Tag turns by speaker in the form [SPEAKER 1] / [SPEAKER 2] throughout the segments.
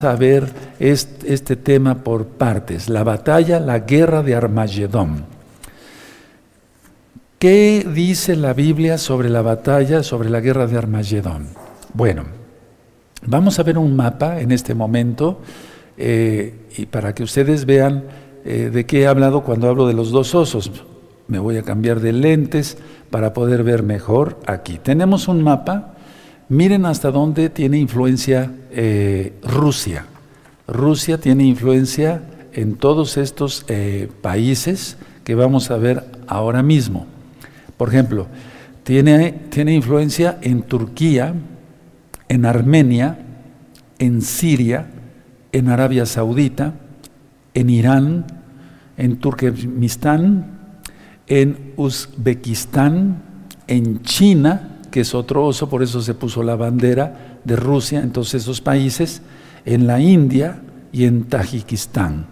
[SPEAKER 1] a ver este, este, tema por partes, la batalla, la guerra de Armagedón. ¿Qué dice la Biblia sobre la batalla, sobre la guerra de Armagedón? Bueno, vamos a ver un mapa en este momento eh, y para que ustedes vean eh, de qué he hablado cuando hablo de los dos osos. Me voy a cambiar de lentes para poder ver mejor aquí. Tenemos un mapa Miren hasta dónde tiene influencia eh, Rusia. Rusia tiene influencia en todos estos eh, países que vamos a ver ahora mismo. Por ejemplo, tiene, tiene influencia en Turquía, en Armenia, en Siria, en Arabia Saudita, en Irán, en Turkmenistán, en Uzbekistán, en China, que es otro oso, por eso se puso la bandera de Rusia en todos esos países, en la India y en Tajikistán.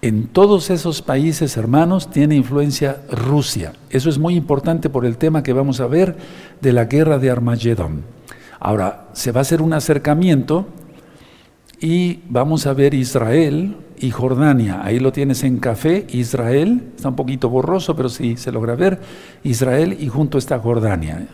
[SPEAKER 1] En todos esos países, hermanos, tiene influencia Rusia. Eso es muy importante por el tema que vamos a ver de la guerra de Armagedón. Ahora, se va a hacer un acercamiento y vamos a ver Israel y Jordania. Ahí lo tienes en café, Israel, está un poquito borroso, pero sí se logra ver, Israel y junto está Jordania.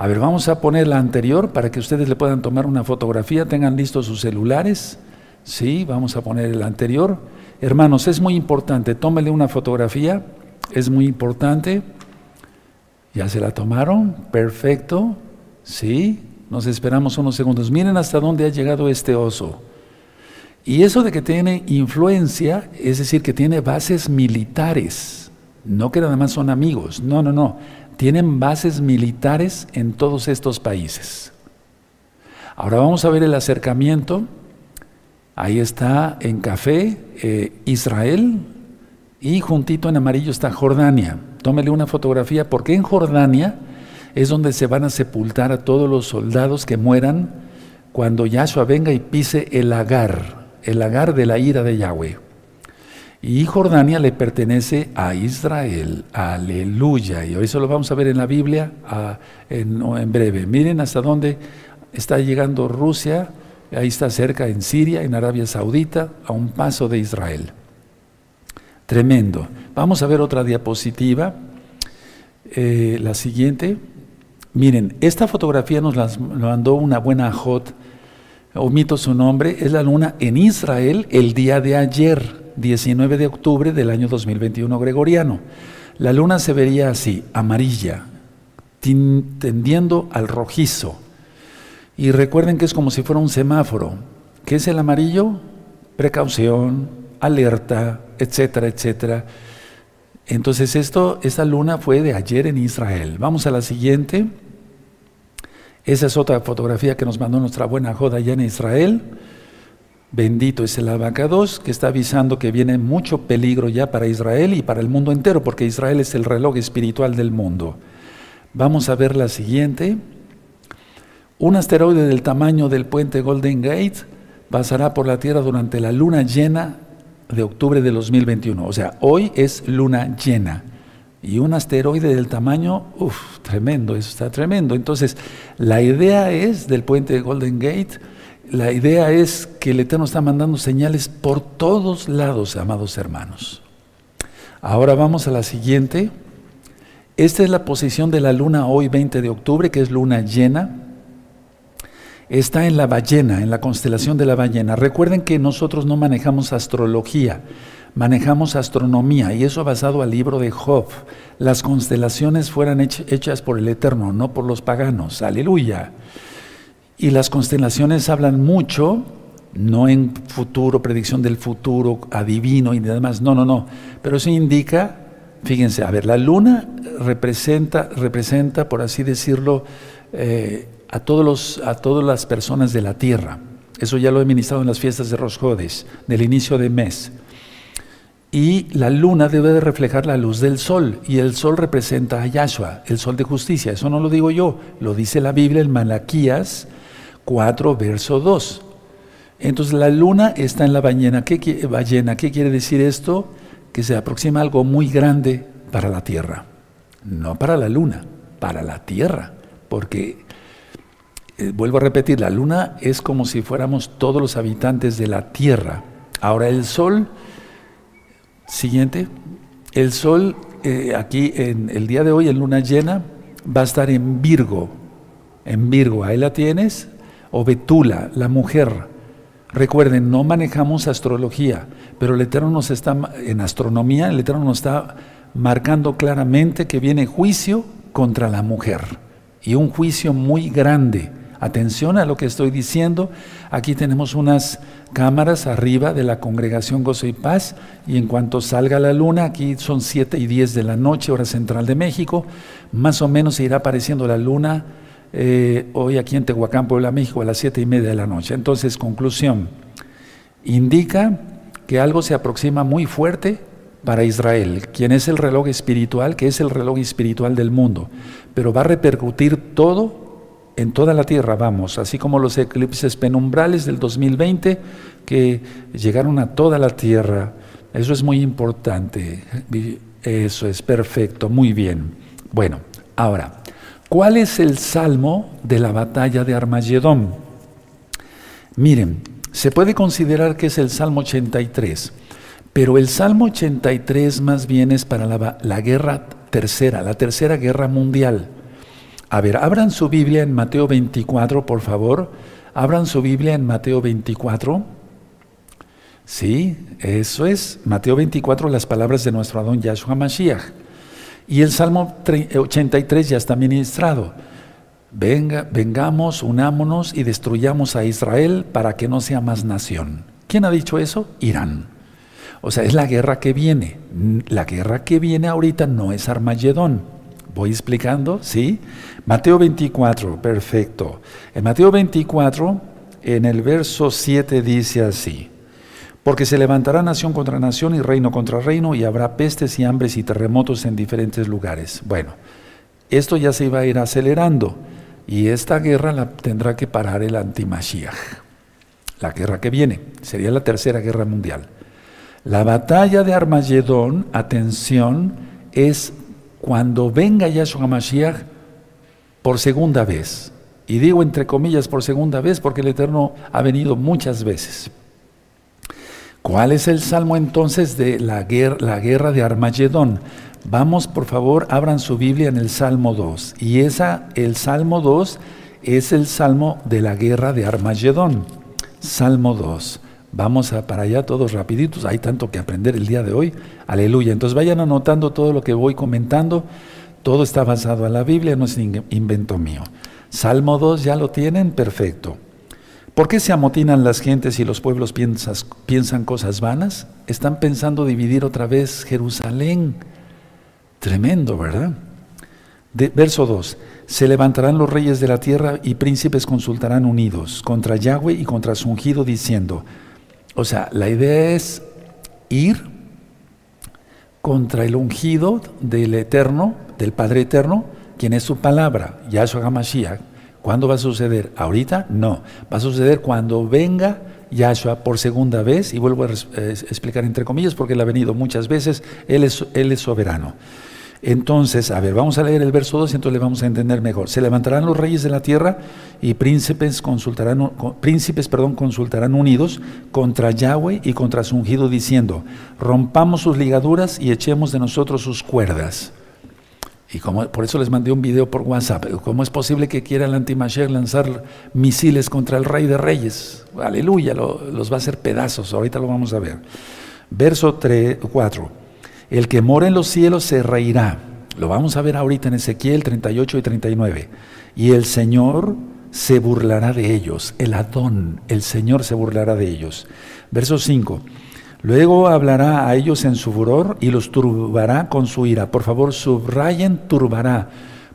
[SPEAKER 1] A ver, vamos a poner la anterior para que ustedes le puedan tomar una fotografía, tengan listos sus celulares. Sí, vamos a poner el anterior. Hermanos, es muy importante, tómenle una fotografía, es muy importante. ¿Ya se la tomaron? Perfecto. Sí, nos esperamos unos segundos. Miren hasta dónde ha llegado este oso. Y eso de que tiene influencia, es decir, que tiene bases militares, no que nada más son amigos, no, no, no tienen bases militares en todos estos países. Ahora vamos a ver el acercamiento. Ahí está en café eh, Israel y juntito en amarillo está Jordania. Tómele una fotografía porque en Jordania es donde se van a sepultar a todos los soldados que mueran cuando Yahshua venga y pise el lagar, el lagar de la ira de Yahweh. Y Jordania le pertenece a Israel. Aleluya. Y eso lo vamos a ver en la Biblia en, breve. Miren hasta dónde está llegando Rusia. Ahí está cerca en Siria, en Arabia Saudita, a un paso de Israel. Tremendo. Vamos a ver otra diapositiva. Eh, la siguiente. Miren, esta fotografía nos la mandó una buena Jot. Omito su nombre. Es la luna en Israel el día de ayer 19 de octubre del año 2021 gregoriano. La luna se vería así, amarilla, tendiendo al rojizo. Y recuerden que es como si fuera un semáforo. ¿Qué es el amarillo? Precaución, alerta, etcétera, etcétera. Entonces esto, esta luna fue de ayer en Israel. Vamos a la siguiente. Esa es otra fotografía que nos mandó nuestra buena Joda allá en Israel. Bendito es el abacados que está avisando que viene mucho peligro ya para Israel y para el mundo entero, porque Israel es el reloj espiritual del mundo. Vamos a ver la siguiente. Un asteroide del tamaño del puente Golden Gate pasará por la Tierra durante la luna llena de octubre de 2021. O sea, hoy es luna llena. Y un asteroide del tamaño, uff, tremendo, eso está tremendo. Entonces, la idea es del puente Golden Gate la idea es que el Eterno está mandando señales por todos lados, amados hermanos. Ahora vamos a la siguiente. Esta es la posición de la luna hoy 20 de octubre, que es luna llena. Está en la ballena, en la constelación de la ballena. Recuerden que nosotros no manejamos astrología, manejamos astronomía y eso basado al libro de Job. Las constelaciones fueran hechas por el Eterno, no por los paganos. Aleluya. Y las constelaciones hablan mucho, no en futuro, predicción del futuro, adivino y demás, no, no, no. Pero eso indica, fíjense, a ver, la luna representa, representa por así decirlo, eh, a, todos los, a todas las personas de la tierra. Eso ya lo he ministrado en las fiestas de Rosjodes, del inicio de mes. Y la luna debe de reflejar la luz del sol, y el sol representa a Yahshua, el sol de justicia. Eso no lo digo yo, lo dice la Biblia en Malaquías 4, verso 2. Entonces la luna está en la ballena. ¿Qué, ballena. ¿Qué quiere decir esto? Que se aproxima algo muy grande para la Tierra. No para la luna, para la Tierra. Porque eh, vuelvo a repetir, la luna es como si fuéramos todos los habitantes de la tierra. Ahora el sol, siguiente, el sol eh, aquí en el día de hoy en luna llena va a estar en Virgo, en Virgo, ahí la tienes, o Betula, la mujer. Recuerden, no manejamos astrología, pero el Eterno nos está, en astronomía, el Eterno nos está marcando claramente que viene juicio contra la mujer, y un juicio muy grande. Atención a lo que estoy diciendo. Aquí tenemos unas cámaras arriba de la congregación Gozo y Paz y en cuanto salga la luna, aquí son 7 y 10 de la noche, hora central de México, más o menos se irá apareciendo la luna eh, hoy aquí en Tehuacán, Puebla, México, a las 7 y media de la noche. Entonces, conclusión, indica que algo se aproxima muy fuerte para Israel, quien es el reloj espiritual, que es el reloj espiritual del mundo, pero va a repercutir todo en toda la tierra, vamos, así como los eclipses penumbrales del 2020 que llegaron a toda la tierra. Eso es muy importante. Eso es perfecto, muy bien. Bueno, ahora, ¿cuál es el salmo de la batalla de Armagedón? Miren, se puede considerar que es el Salmo 83, pero el Salmo 83 más bien es para la, la guerra tercera, la tercera guerra mundial. A ver, abran su Biblia en Mateo 24, por favor. Abran su Biblia en Mateo 24. Sí, eso es. Mateo 24, las palabras de nuestro Adón Yahshua Mashiach. Y el Salmo 83 ya está ministrado. Venga, vengamos, unámonos y destruyamos a Israel para que no sea más nación. ¿Quién ha dicho eso? Irán. O sea, es la guerra que viene. La guerra que viene ahorita no es Armagedón. ¿Voy explicando? ¿Sí? Mateo 24, perfecto. En Mateo 24, en el verso 7 dice así, porque se levantará nación contra nación y reino contra reino y habrá pestes y hambres y terremotos en diferentes lugares. Bueno, esto ya se iba a ir acelerando y esta guerra la tendrá que parar el antimashiach. La guerra que viene, sería la tercera guerra mundial. La batalla de Armagedón, atención, es cuando venga Yahshua Mashiach por segunda vez. Y digo entre comillas por segunda vez porque el Eterno ha venido muchas veces. ¿Cuál es el salmo entonces de la guerra, de Armagedón? Vamos, por favor, abran su Biblia en el Salmo 2. Y esa, el Salmo 2 es el salmo de la guerra de Armagedón. Salmo 2. Vamos a para allá todos rapiditos, hay tanto que aprender el día de hoy. Aleluya. Entonces vayan anotando todo lo que voy comentando. Todo está basado en la Biblia, no es invento mío. Salmo 2, ¿ya lo tienen? Perfecto. ¿Por qué se amotinan las gentes y los pueblos piensan cosas vanas? Están pensando dividir otra vez Jerusalén. Tremendo, ¿verdad? verso 2. Se levantarán los reyes de la tierra y príncipes consultarán unidos contra Yahweh y contra su ungido diciendo, o sea, la idea es ir contra el ungido del Eterno, del Padre Eterno, quien es su palabra, Yahshua HaMashiach. ¿Cuándo va a suceder? ¿Ahorita? No. Va a suceder cuando venga Yahshua por segunda vez, y vuelvo a explicar entre comillas porque él ha venido muchas veces, él es, él es soberano. Entonces, a ver, vamos a leer el verso 2 y entonces le vamos a entender mejor. Se levantarán los reyes de la tierra y príncipes consultarán, príncipes, perdón, consultarán unidos contra Yahweh y contra su ungido diciendo, rompamos sus ligaduras y echemos de nosotros sus cuerdas. Y como, por eso les mandé un video por WhatsApp. ¿Cómo es posible que quiera el antimasher lanzar misiles contra el rey de reyes? Aleluya, los va a hacer pedazos. Ahorita lo vamos a ver. Verso 3, 4. El que mora en los cielos se reirá. Lo vamos a ver ahorita en Ezequiel 38 y 39. Y el Señor se burlará de ellos. El Adón, el Señor se burlará de ellos. Verso 5. Luego hablará a ellos en su furor y los turbará con su ira. Por favor, subrayen turbará,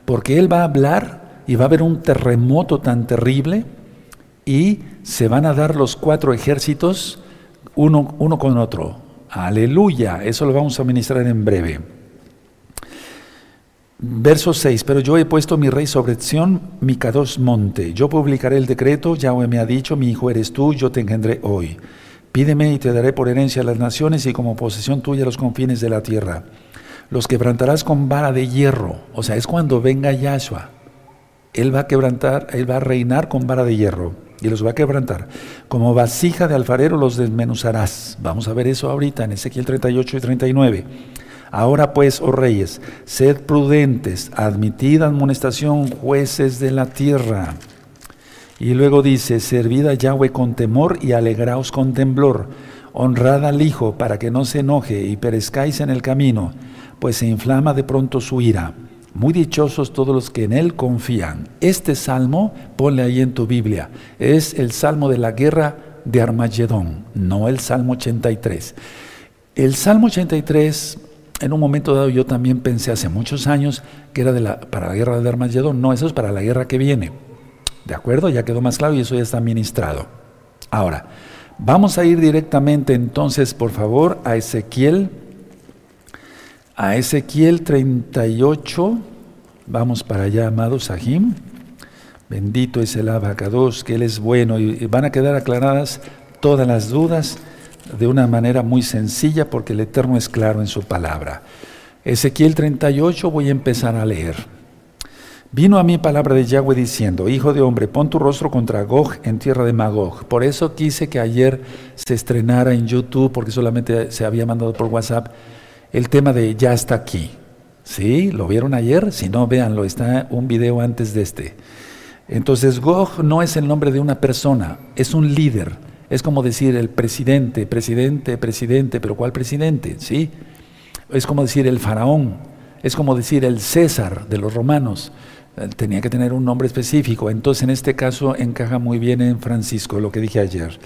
[SPEAKER 1] porque Él va a hablar y va a haber un terremoto tan terrible y se van a dar los cuatro ejércitos uno, uno con otro. Aleluya, eso lo vamos a ministrar en breve. Verso 6, pero yo he puesto mi rey sobre Sión, mi cados monte. Yo publicaré el decreto, Yahweh me ha dicho, mi hijo eres tú, yo te engendré hoy. Pídeme y te daré por herencia las naciones y como posesión tuya los confines de la tierra. Los quebrantarás con vara de hierro, o sea, es cuando venga Yahshua. Él va a quebrantar, Él va a reinar con vara de hierro y los va a quebrantar. Como vasija de alfarero los desmenuzarás. Vamos a ver eso ahorita en Ezequiel 38 y 39. Ahora pues, oh reyes, sed prudentes, admitid amonestación, jueces de la tierra. Y luego dice, servid a Yahweh con temor y alegraos con temblor. Honrad al Hijo para que no se enoje y perezcáis en el camino, pues se inflama de pronto su ira. Muy dichosos todos los que en Él confían. Este salmo, ponle ahí en tu Biblia, es el salmo de la guerra de Armagedón, no el salmo 83. El salmo 83, en un momento dado yo también pensé hace muchos años que era de la, para la guerra de Armagedón. No, eso es para la guerra que viene. ¿De acuerdo? Ya quedó más claro y eso ya está ministrado. Ahora, vamos a ir directamente entonces, por favor, a Ezequiel, a Ezequiel 38. Vamos para allá, amados Sahim. Bendito es el abacados, que Él es bueno y van a quedar aclaradas todas las dudas de una manera muy sencilla porque el Eterno es claro en su palabra. Ezequiel 38 voy a empezar a leer. Vino a mí palabra de Yahweh diciendo, Hijo de hombre, pon tu rostro contra Gog en tierra de Magog. Por eso quise que ayer se estrenara en YouTube, porque solamente se había mandado por WhatsApp, el tema de Ya está aquí. ¿Sí? ¿Lo vieron ayer? Si no, véanlo, está un video antes de este. Entonces, Gog no es el nombre de una persona, es un líder. Es como decir el presidente, presidente, presidente, pero ¿cuál presidente? ¿Sí? Es como decir el faraón, es como decir el César de los romanos. Eh, tenía que tener un nombre específico. Entonces, en este caso, encaja muy bien en Francisco, lo que dije ayer.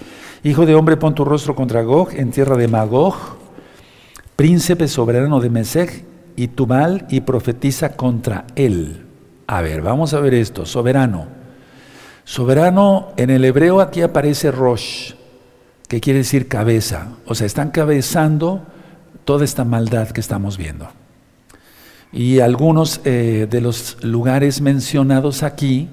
[SPEAKER 1] Hijo de hombre, pon tu rostro contra Gog, en tierra de Magog, príncipe soberano de Mesech y Tubal, y profetiza contra él. A ver, vamos a ver esto. Soberano. Soberano, en el hebreo aquí aparece Rosh, que quiere decir cabeza. O sea, están cabezando toda esta maldad que estamos viendo. Y algunos eh, de los lugares mencionados aquí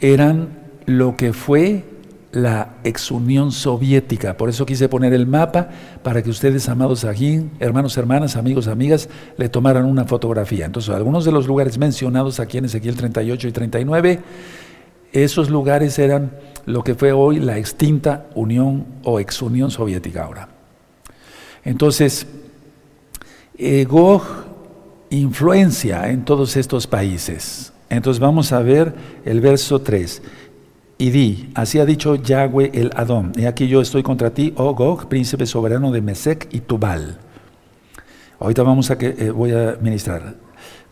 [SPEAKER 1] eran lo que fue la ex Unión Soviética. Por eso quise poner el mapa para que ustedes, amados aquí, hermanos, hermanas, amigos, amigas, le tomaran una fotografía. Entonces, algunos de los lugares mencionados aquí en Ezequiel 38 y 39, esos lugares eran lo que fue hoy la extinta Unión o ex Unión Soviética ahora. Entonces, eh, influencia en todos estos países. Entonces vamos a ver el verso 3. Y di, así ha dicho Yahweh el Adón, y aquí yo estoy contra ti, oh Gog, príncipe soberano de Mesec y Tubal. Ahorita vamos a que eh, voy a ministrar.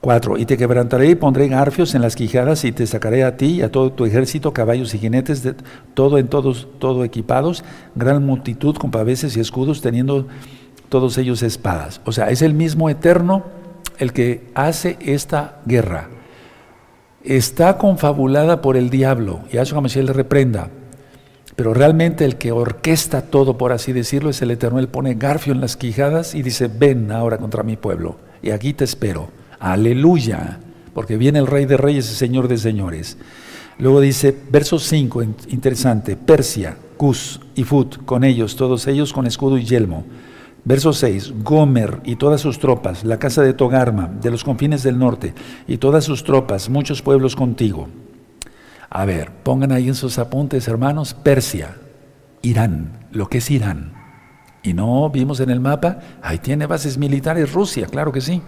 [SPEAKER 1] 4. Y te quebrantaré y pondré garfios en las quijadas y te sacaré a ti y a todo tu ejército, caballos y jinetes, de, todo en todos, todo equipados, gran multitud con paveses y escudos, teniendo todos ellos espadas. O sea, es el mismo eterno el que hace esta guerra. Está confabulada por el diablo, y a eso le reprenda. Pero realmente el que orquesta todo, por así decirlo, es el Eterno. Él pone garfio en las quijadas y dice, ven ahora contra mi pueblo, y aquí te espero. Aleluya, porque viene el Rey de Reyes y Señor de Señores. Luego dice, verso 5, interesante, Persia, Cus y Fut, con ellos, todos ellos con escudo y yelmo. Verso 6, Gomer y todas sus tropas, la casa de Togarma, de los confines del norte, y todas sus tropas, muchos pueblos contigo. A ver, pongan ahí en sus apuntes, hermanos, Persia, Irán, lo que es Irán. Y no vimos en el mapa, ahí tiene bases militares Rusia, claro que sí.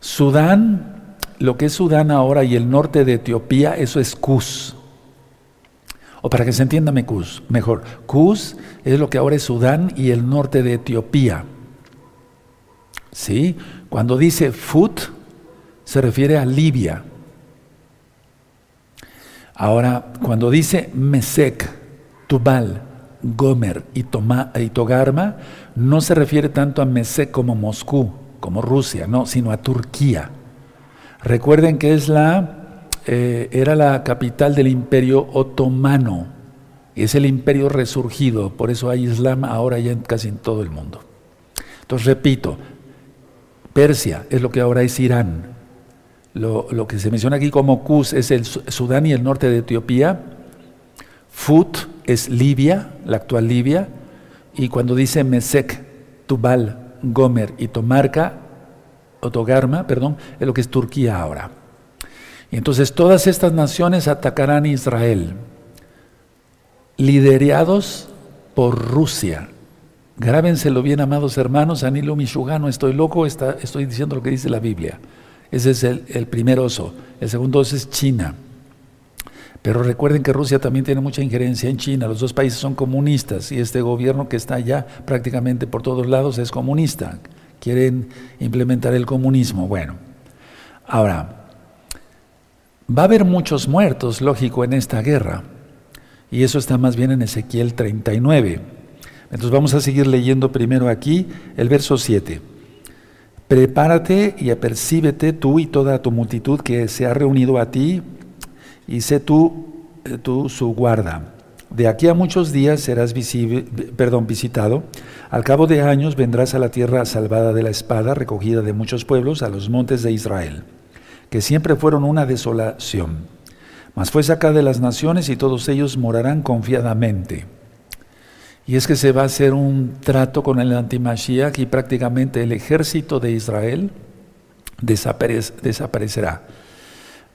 [SPEAKER 1] Sudán, lo que es Sudán ahora y el norte de Etiopía, eso es Cus. O para que se entienda mejor, Cus es lo que ahora es Sudán y el norte de Etiopía. ¿Sí? Cuando dice Fut, se refiere a Libia. Ahora, cuando dice Mesec, Tubal, Gomer y, y Togarma, no se refiere tanto a Mesec como Moscú, como Rusia, no, sino a Turquía. Recuerden que es la eh, era la capital del imperio otomano. Es el imperio resurgido, por eso hay Islam ahora ya en, casi en todo el mundo. Entonces, repito, Persia es lo que ahora es Irán. Lo, que se menciona aquí como Cus es el Sudán y el norte de Etiopía. Fut es Libia, la actual Libia. Y cuando dice Mesec, Tubal, Gomer y Tomarca, o Togarma, perdón, es lo que es Turquía ahora. Entonces todas estas naciones atacarán a Israel, liderados por Rusia. Grábenselo bien, amados hermanos, Anilo Michugano, estoy loco, estoy diciendo lo que dice la Biblia. Ese es el, el primer oso. El segundo oso es China. Pero recuerden que Rusia también tiene mucha injerencia en China. Los dos países son comunistas y este gobierno que está allá prácticamente por todos lados es comunista. Quieren implementar el comunismo. Bueno, ahora, va a haber muchos muertos, lógico, en esta guerra. Y eso está más bien en Ezequiel 39. Entonces vamos a seguir leyendo primero aquí el verso 7. Prepárate y apercíbete tú y toda tu multitud que se ha reunido a ti, y sé tú, eh, tú su guarda. De aquí a muchos días serás visitado. Al cabo de años vendrás a la tierra salvada de la espada, recogida de muchos pueblos, a los montes de Israel, que siempre fueron una desolación. Mas fue sacada de las naciones y todos ellos morarán confiadamente. Y es que se va a hacer un trato con el antimashiach y prácticamente el ejército de Israel desaparecerá.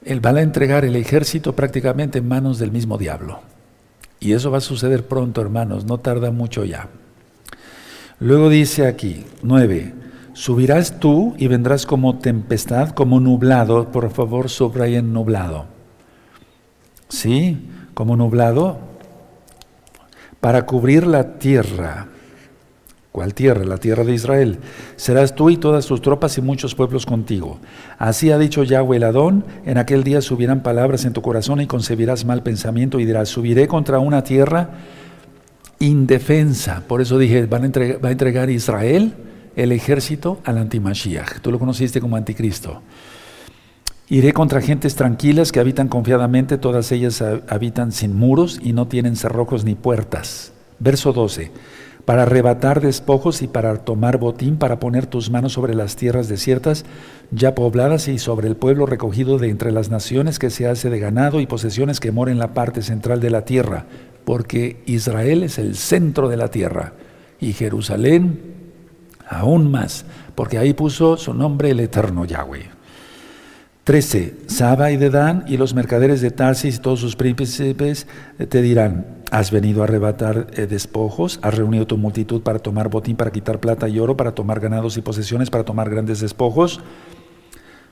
[SPEAKER 1] Él va a entregar el ejército prácticamente en manos del mismo diablo. Y eso va a suceder pronto, hermanos, no tarda mucho ya. Luego dice aquí, 9, subirás tú y vendrás como tempestad, como nublado, por favor subrayen nublado. ¿Sí? Como nublado, para cubrir la tierra. ¿Cuál tierra? La tierra de Israel. Serás tú y todas tus tropas y muchos pueblos contigo. Así ha dicho Yahweh el Adón, en aquel día subirán palabras en tu corazón y concebirás mal pensamiento y dirás, subiré contra una tierra indefensa. Por eso dije, a va a entregar Israel el ejército al antimashiach. Tú lo conociste como anticristo. Iré contra gentes tranquilas que habitan confiadamente, todas ellas habitan sin muros y no tienen cerrojos ni puertas. Verso 12. Para arrebatar despojos y para tomar botín, para poner tus manos sobre las tierras desiertas, ya pobladas y sobre el pueblo recogido de entre las naciones que se hace de ganado y posesiones que mora en la parte central de la tierra, porque Israel es el centro de la tierra y Jerusalén aún más, porque ahí puso su nombre el eterno Yahweh. 13. Saba y Dedán y los mercaderes de Tarsis y todos sus príncipes eh, te dirán, has venido a arrebatar eh, despojos, has reunido tu multitud para tomar botín, para quitar plata y oro, para tomar ganados y posesiones, para tomar grandes despojos.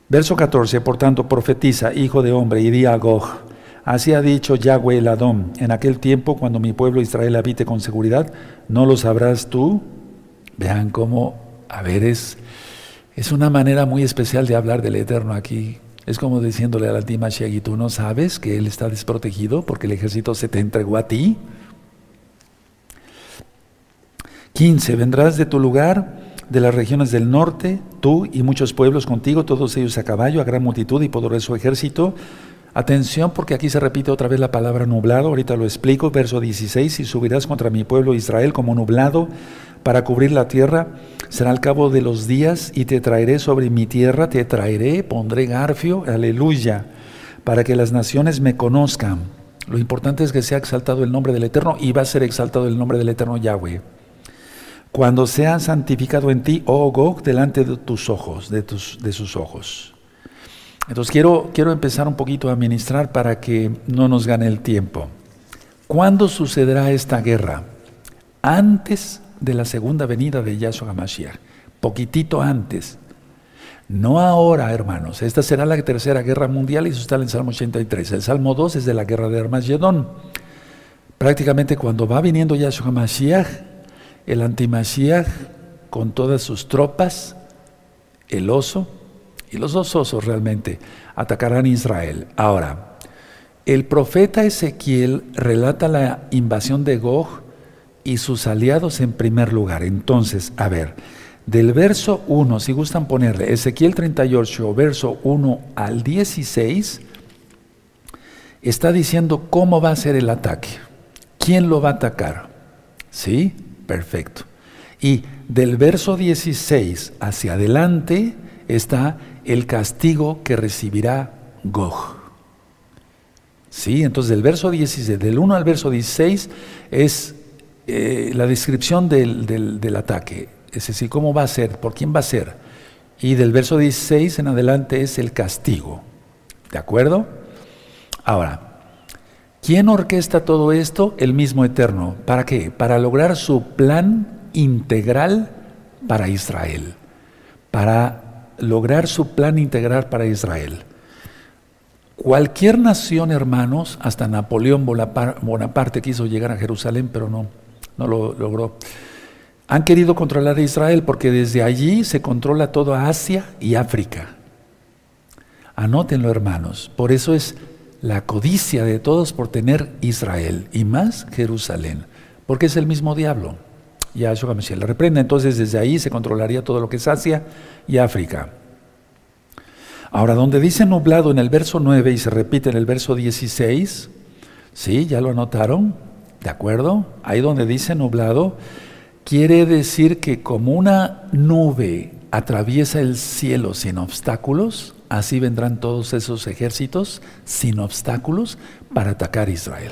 [SPEAKER 1] Verso 14, por tanto, profetiza, hijo de hombre, y di a Gog, así ha dicho Yahweh el Adón, en aquel tiempo cuando mi pueblo Israel habite con seguridad, ¿no lo sabrás tú? Vean cómo, a ver, es, es una manera muy especial de hablar del Eterno aquí. Es como diciéndole a la ¿y tú no sabes que él está desprotegido porque el ejército se te entregó a ti? 15. Vendrás de tu lugar, de las regiones del norte, tú y muchos pueblos contigo, todos ellos a caballo, a gran multitud y poderoso ejército. Atención porque aquí se repite otra vez la palabra nublado, ahorita lo explico, verso 16, y subirás contra mi pueblo Israel como nublado para cubrir la tierra será al cabo de los días y te traeré sobre mi tierra, te traeré, pondré garfio, aleluya, para que las naciones me conozcan. Lo importante es que sea exaltado el nombre del Eterno y va a ser exaltado el nombre del Eterno Yahweh. Cuando sea santificado en ti, oh Gog, delante de tus ojos, de, tus, de sus ojos. Entonces quiero, quiero empezar un poquito a ministrar para que no nos gane el tiempo. ¿Cuándo sucederá esta guerra? Antes de la segunda venida de Yahshua HaMashiach, poquitito antes. No ahora, hermanos. Esta será la tercera guerra mundial y eso está en el Salmo 83. El Salmo 2 es de la guerra de Armagedón. Prácticamente cuando va viniendo Yahshua HaMashiach, el antimashiach con todas sus tropas, el oso y los dos osos realmente atacarán Israel. Ahora, el profeta Ezequiel relata la invasión de Gog y sus aliados en primer lugar. Entonces, a ver, del verso 1, si gustan ponerle Ezequiel 38, verso 1 al 16, está diciendo cómo va a ser el ataque, quién lo va a atacar. ¿Sí? Perfecto. Y del verso 16 hacia adelante está el castigo que recibirá Gog. ¿Sí? Entonces del verso 16, del 1 al verso 16 es eh, la descripción del, del, ataque, es decir, cómo va a ser, por quién va a ser. Y del verso 16 en adelante es el castigo. ¿De acuerdo? Ahora, ¿quién orquesta todo esto? El mismo Eterno. ¿Para qué? Para lograr su plan integral para Israel. Para lograr su plan integral para Israel. Cualquier nación, hermanos, hasta Napoleón Bonaparte quiso llegar a Jerusalén, pero no, no lo logró. Han querido controlar a Israel porque desde allí se controla toda Asia y África. Anótenlo, hermanos. Por eso es la codicia de todos por tener Israel y más Jerusalén, porque es el mismo diablo. Yahshua Mashiach le reprende. Entonces, desde ahí se controlaría todo lo que es Asia y África. Ahora, donde dice nublado en el verso 9 y se repite en el verso 16, ¿sí? ¿Ya lo anotaron? ¿De acuerdo? Ahí donde dice nublado, quiere decir que como una nube atraviesa el cielo sin obstáculos, así vendrán todos esos ejércitos sin obstáculos para atacar Israel.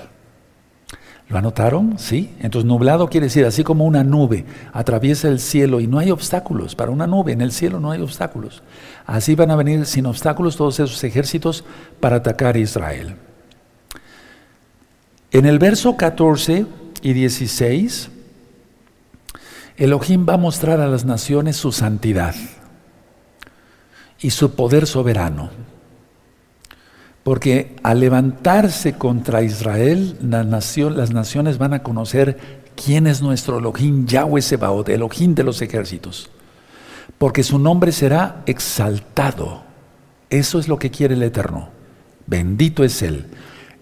[SPEAKER 1] ¿Lo anotaron? Sí. Entonces nublado quiere decir así como una nube atraviesa el cielo y no hay obstáculos. Para una nube en el cielo no hay obstáculos. Así van a venir sin obstáculos todos esos ejércitos para atacar Israel. En el verso 14 y 16, Elohim va a mostrar a las naciones su santidad y su poder soberano. Porque al levantarse contra Israel, las naciones van a conocer quién es nuestro Elohim, Yahweh Sebaot, Elohim de los ejércitos. Porque su nombre será exaltado. Eso es lo que quiere el Eterno. Bendito es Él.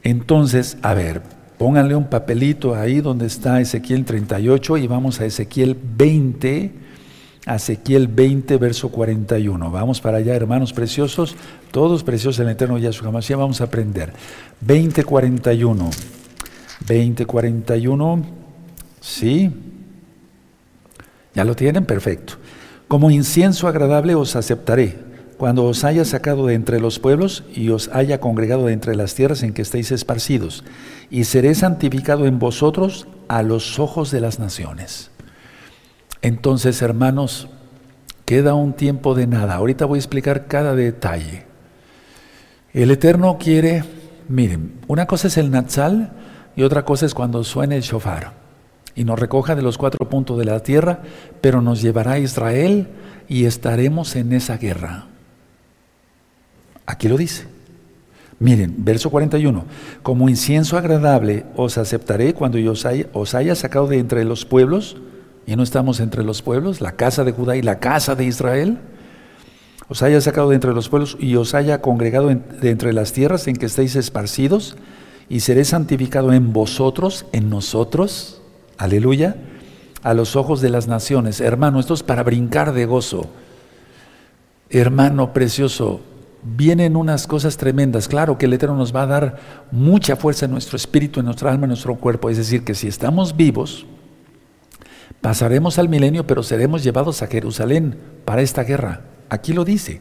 [SPEAKER 1] Entonces, a ver, pónganle un papelito ahí donde está Ezequiel 38 y vamos a Ezequiel 20 Ezequiel 20, verso 41. Vamos para allá, hermanos preciosos, todos preciosos en el eterno Yahshua Hamashiach, vamos a aprender. 20, 41. 20, 41. Sí. ¿Ya lo tienen? Perfecto. Como incienso agradable os aceptaré cuando os haya sacado de entre los pueblos y os haya congregado de entre las tierras en que estéis esparcidos, y seré santificado en vosotros a los ojos de las naciones. Entonces, hermanos, queda un tiempo de nada. Ahorita voy a explicar cada detalle. El Eterno quiere, miren, una cosa es el Natsal y otra cosa es cuando suene el shofar y nos recoja de los cuatro puntos de la tierra, pero nos llevará a Israel y estaremos en esa guerra. Aquí lo dice. Miren, verso 41, como incienso agradable os aceptaré cuando yo os haya, sacado de entre los pueblos y no estamos entre los pueblos, la casa de Judá y la casa de Israel, os haya sacado de entre los pueblos y os haya congregado de entre las tierras en que estéis esparcidos, y seré santificado en vosotros, en nosotros, aleluya, a los ojos de las naciones. Hermano, esto es para brincar de gozo. Hermano precioso, vienen unas cosas tremendas. Claro que el Eterno nos va a dar mucha fuerza en nuestro espíritu, en nuestra alma, en nuestro cuerpo. Es decir, que si estamos vivos, Pasaremos al milenio, pero seremos llevados a Jerusalén para esta guerra. Aquí lo dice.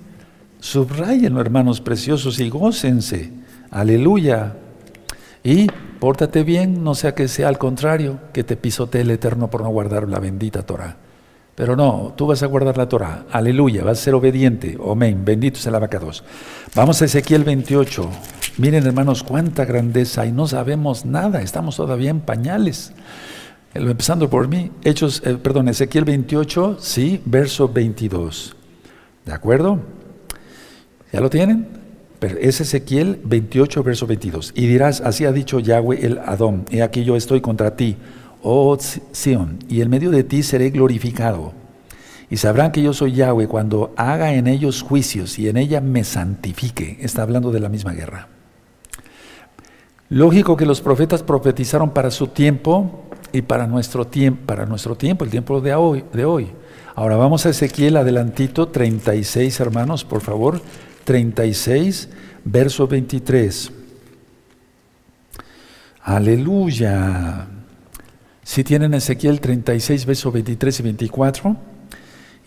[SPEAKER 1] Subrayenlo, hermanos preciosos, y gócense. Aleluya. Y pórtate bien, no sea que sea al contrario, que te pisotee el Eterno por no guardar la bendita Torah. Pero no, tú vas a guardar la Torah. Aleluya, vas a ser obediente. Amén. Bendito sea el abacados. Vamos a Ezequiel 28. Miren, hermanos, cuánta grandeza y no sabemos nada. Estamos todavía en pañales empezando por mí, Hechos, eh, perdón, Ezequiel 28, sí, verso 22. ¿De acuerdo? ¿Ya lo tienen? Pero es Ezequiel 28, verso 22. Y dirás, así ha dicho Yahweh el Adón, he aquí yo estoy contra ti, oh Sion, y en medio de ti seré glorificado. Y sabrán que yo soy Yahweh cuando haga en ellos juicios y en ella me santifique. Está hablando de la misma guerra. Lógico que los profetas profetizaron para su tiempo, y para nuestro tiempo, para nuestro tiempo, el tiempo de hoy, de hoy. Ahora vamos a Ezequiel adelantito 36, hermanos, por favor. 36, verso 23. Aleluya. Si tienen Ezequiel 36, verso 23 y 24.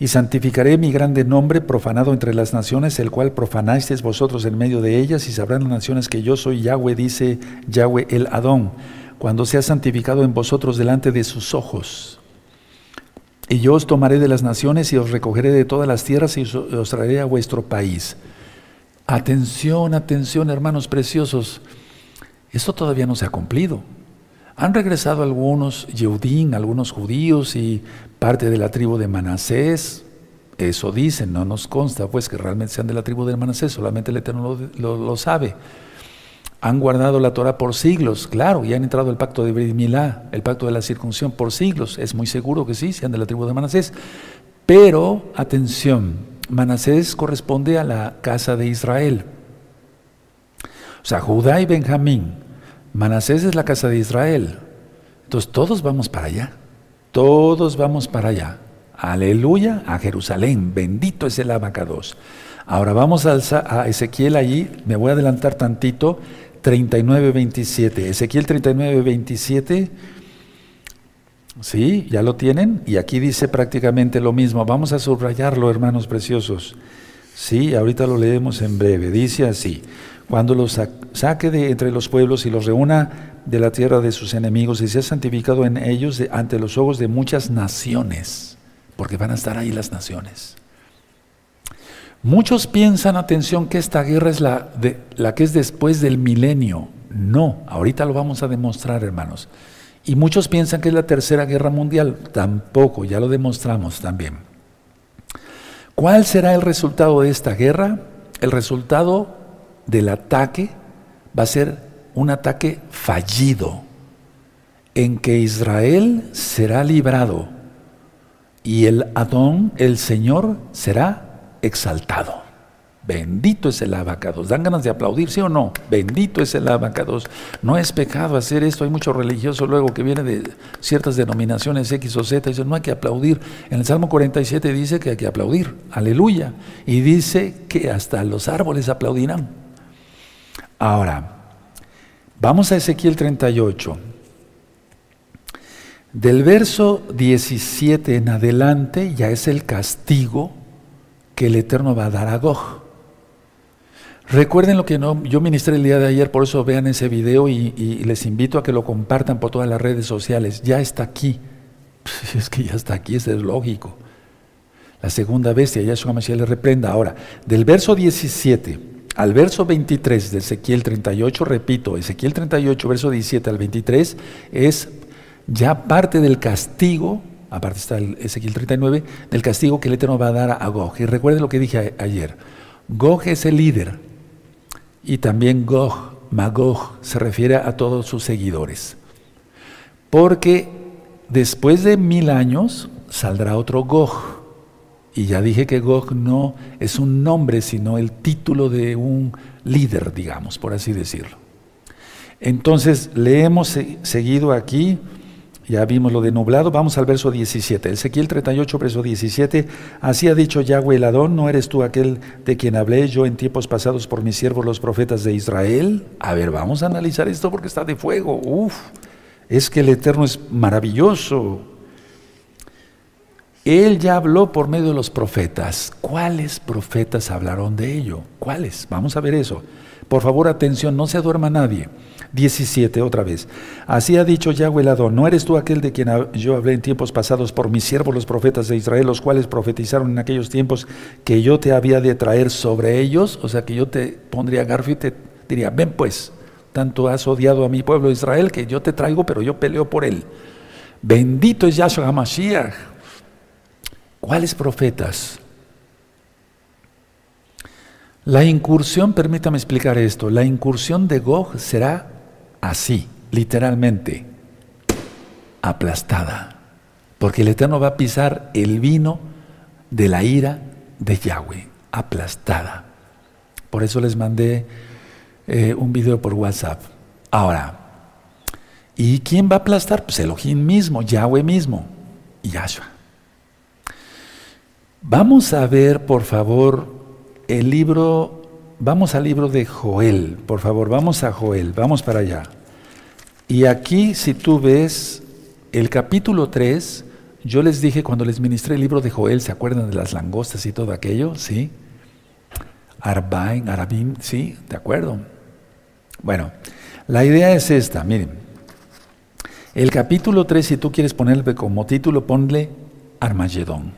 [SPEAKER 1] Y santificaré mi grande nombre profanado entre las naciones, el cual profanasteis vosotros en medio de ellas, y sabrán las naciones que yo soy Yahweh, dice Yahweh el Adón cuando sea santificado en vosotros delante de sus ojos. Y yo os tomaré de las naciones y os recogeré de todas las tierras y os traeré a vuestro país. Atención, atención, hermanos preciosos. Esto todavía no se ha cumplido. Han regresado algunos Yeudín, algunos judíos y parte de la tribu de Manasés. Eso dicen, no nos consta pues que realmente sean de la tribu de Manasés, solamente el Eterno lo, sabe. Han guardado la Torah por siglos, claro, y han entrado el pacto de Brit Milá, el pacto de la circuncisión por siglos. Es muy seguro que sí, sean de la tribu de Manasés. Pero, atención, Manasés corresponde a la casa de Israel. O sea, Judá y Benjamín. Manasés es la casa de Israel. Entonces todos vamos para allá. Todos vamos para allá. Aleluya a Jerusalén. Bendito es el abacados. Ahora vamos a, Ezequiel allí. Me voy a adelantar tantito. 39, 27. Ezequiel 39, 27 ¿Sí? ¿Ya lo tienen? Y aquí dice prácticamente lo mismo. Vamos a subrayarlo, hermanos preciosos. Sí, ahorita lo leemos en breve. Dice así, cuando los saque de entre los pueblos y los reúna de la tierra de sus enemigos y sea santificado en ellos ante los ojos de muchas naciones, porque van a estar ahí las naciones. Muchos piensan, atención, que esta guerra es la, de, la que es después del milenio. No, ahorita lo vamos a demostrar, hermanos. Y muchos piensan que es la tercera guerra mundial. Tampoco, ya lo demostramos también. ¿Cuál será el resultado de esta guerra? El resultado del ataque va a ser un ataque fallido, en que Israel será librado y el Adón, el Señor, será exaltado. Bendito es el abacados. ¿Dan ganas de aplaudir, sí o no? Bendito es el abacados. No es pecado hacer esto. Hay mucho religioso luego que viene de ciertas denominaciones X o Z. Dicen, no hay que aplaudir. En el Salmo 47 dice que hay que aplaudir. Aleluya. Y dice que hasta los árboles aplaudirán. Ahora, vamos a Ezequiel 38. Del verso 17 en adelante ya es el castigo que el Eterno va a dar a Gog. Recuerden lo que no, yo ministré el día de ayer, por eso vean ese video y, les invito a que lo compartan por todas las redes sociales. Ya está aquí. es que ya está aquí, eso es lógico. La segunda bestia, Yahshua Mashiach le reprenda. Ahora, del verso 17 al verso 23 de Ezequiel 38, repito, Ezequiel 38, verso 17 al 23, es ya parte del castigo, aparte está el Ezequiel 39, del castigo que el Eterno va a dar a Gog. Y recuerden lo que dije ayer. Gog es el líder, y también Gog, Magog, se refiere a todos sus seguidores. Porque después de mil años saldrá otro Gog. Y ya dije que Gog no es un nombre, sino el título de un líder, digamos, por así decirlo. Entonces, le hemos seguido aquí ya vimos lo de nublado, vamos al verso 17. Ezequiel 38, verso 17. Así ha dicho Yahweh el Adón, ¿no eres tú aquel de quien hablé yo en tiempos pasados por mis siervos los profetas de Israel? A ver, vamos a analizar esto porque está de fuego. Uf, es que el Eterno es maravilloso. Él ya habló por medio de los profetas. ¿Cuáles profetas hablaron de ello? ¿Cuáles? Vamos a ver eso. Por favor, atención, no se duerma nadie. 17 otra vez. Así ha dicho Yahweh el ¿no eres tú aquel de quien yo hablé en tiempos pasados por mis siervos los profetas de Israel, los cuales profetizaron en aquellos tiempos que yo te había de traer sobre ellos? O sea, que yo te pondría garfio y te diría, ven pues, tanto has odiado a mi pueblo Israel que yo te traigo, pero yo peleo por él. Bendito es Yahshua HaMashiach. ¿Cuáles profetas? La incursión, permítame explicar esto, la incursión de Gog será así, literalmente, aplastada. Porque el Eterno va a pisar el vino de la ira de Yahweh, aplastada. Por eso les mandé eh, un video por WhatsApp. Ahora, ¿y quién va a aplastar? Pues Elohim mismo, Yahweh mismo, Yahshua. Vamos a ver, por favor, el libro Vamos al libro de Joel, por favor, vamos a Joel, vamos para allá. Y aquí, si tú ves el capítulo 3, yo les dije cuando les ministré el libro de Joel, ¿se acuerdan de las langostas y todo aquello? ¿Sí? Arbain, Arabim, ¿sí? ¿De acuerdo? Bueno, la idea es esta, miren. El capítulo 3, si tú quieres ponerle como título, ponle Armagedón,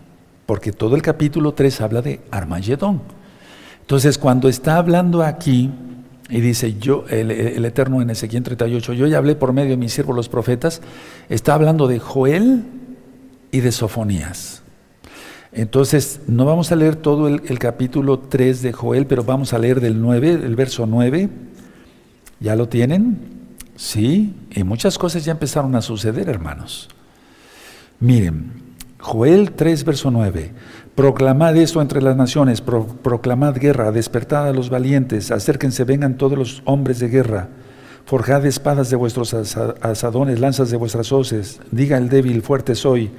[SPEAKER 1] porque todo el capítulo 3 habla de Armagedón. Entonces, cuando está hablando aquí, y dice, yo, el, Eterno en Ezequiel 38, yo ya hablé por medio de mis siervos los profetas, está hablando de Joel y de Sofonías. Entonces, no vamos a leer todo el, el, capítulo 3 de Joel, pero vamos a leer del 9, el verso 9. ¿Ya lo tienen? Sí, y muchas cosas ya empezaron a suceder, hermanos. Miren, Joel 3, verso 9. Proclamad esto entre las naciones, proclamad guerra, despertad a los valientes, acérquense, vengan todos los hombres de guerra, forjad espadas de vuestros asadones, lanzas de vuestras hoces, diga el débil, fuerte soy,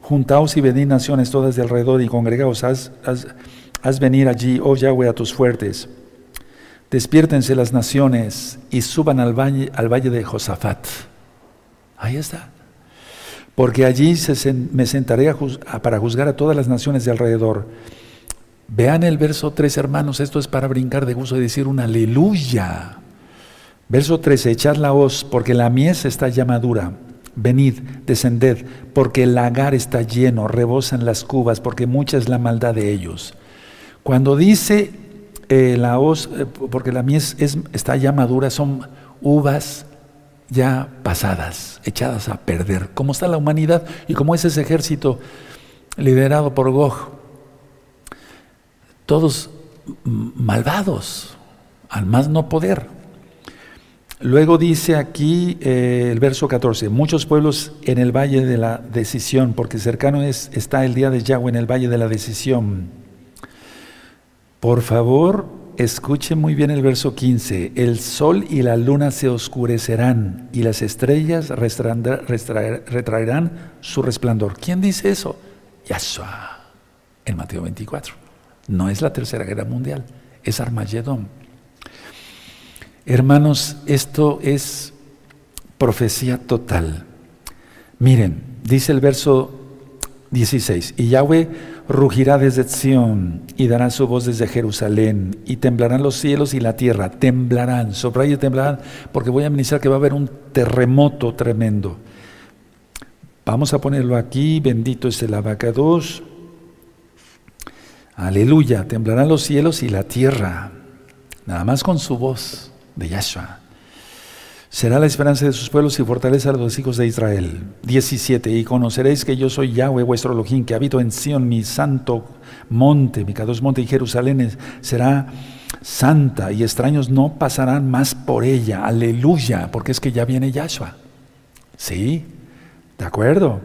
[SPEAKER 1] juntaos y venid naciones todas de alrededor y congregaos, haz, venir allí, oh Yahweh, a tus fuertes. Despiértense las naciones y suban al valle, al valle de Josafat. Ahí está porque allí me sentaré para juzgar a todas las naciones de alrededor. Vean el verso 3, hermanos, esto es para brincar de gusto y decir un aleluya. Verso 13, echad la hoz, porque la mies está ya madura. Venid, descended, porque el lagar está lleno, rebosan las cubas, porque mucha es la maldad de ellos. Cuando dice eh, la hoz, eh, porque la mies está ya madura, son uvas ya pasadas, echadas a perder. ¿Cómo está la humanidad y cómo es ese ejército liderado por Gog? Todos malvados, al más no poder. Luego dice aquí eh, el verso 14, muchos pueblos en el valle de la decisión, porque cercano es, está el día de Yahweh en el valle de la decisión. Por favor, Escuche muy bien el verso 15. El sol y la luna se oscurecerán y las estrellas retraerán su resplandor. ¿Quién dice eso? Yahshua, en Mateo 24. No es la tercera guerra mundial, es Armagedón. Hermanos, esto es profecía total. Miren, dice el verso 16, y Yahweh rugirá desde Sión y dará su voz desde Jerusalén y temblarán los cielos y la tierra, temblarán, y temblarán, porque voy a ministrar que va a haber un terremoto tremendo. Vamos a ponerlo aquí, bendito es el abacados. Aleluya, temblarán los cielos y la tierra, nada más con su voz de Yahshua. Será la esperanza de sus pueblos y fortaleza de los hijos de Israel. 17. Y conoceréis que yo soy Yahweh vuestro Elohim, que habito en Sion, mi santo monte, mi cados monte y Jerusalén será santa y extraños no pasarán más por ella. Aleluya, porque es que ya viene Yahshua. Sí, de acuerdo.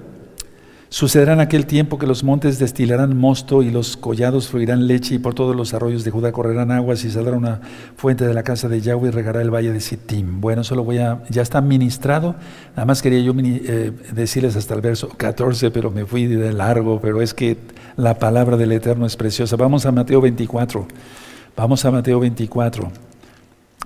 [SPEAKER 1] Sucederá en aquel tiempo que los montes destilarán mosto y los collados fluirán leche y por todos los arroyos de Judá correrán aguas y saldrá una fuente de la casa de Yahweh y regará el valle de Sittim. Bueno, solo voy a, ya está ministrado, nada más quería yo eh, decirles hasta el verso 14, pero me fui de largo, pero es que la palabra del Eterno es preciosa. Vamos a Mateo 24, vamos a Mateo 24.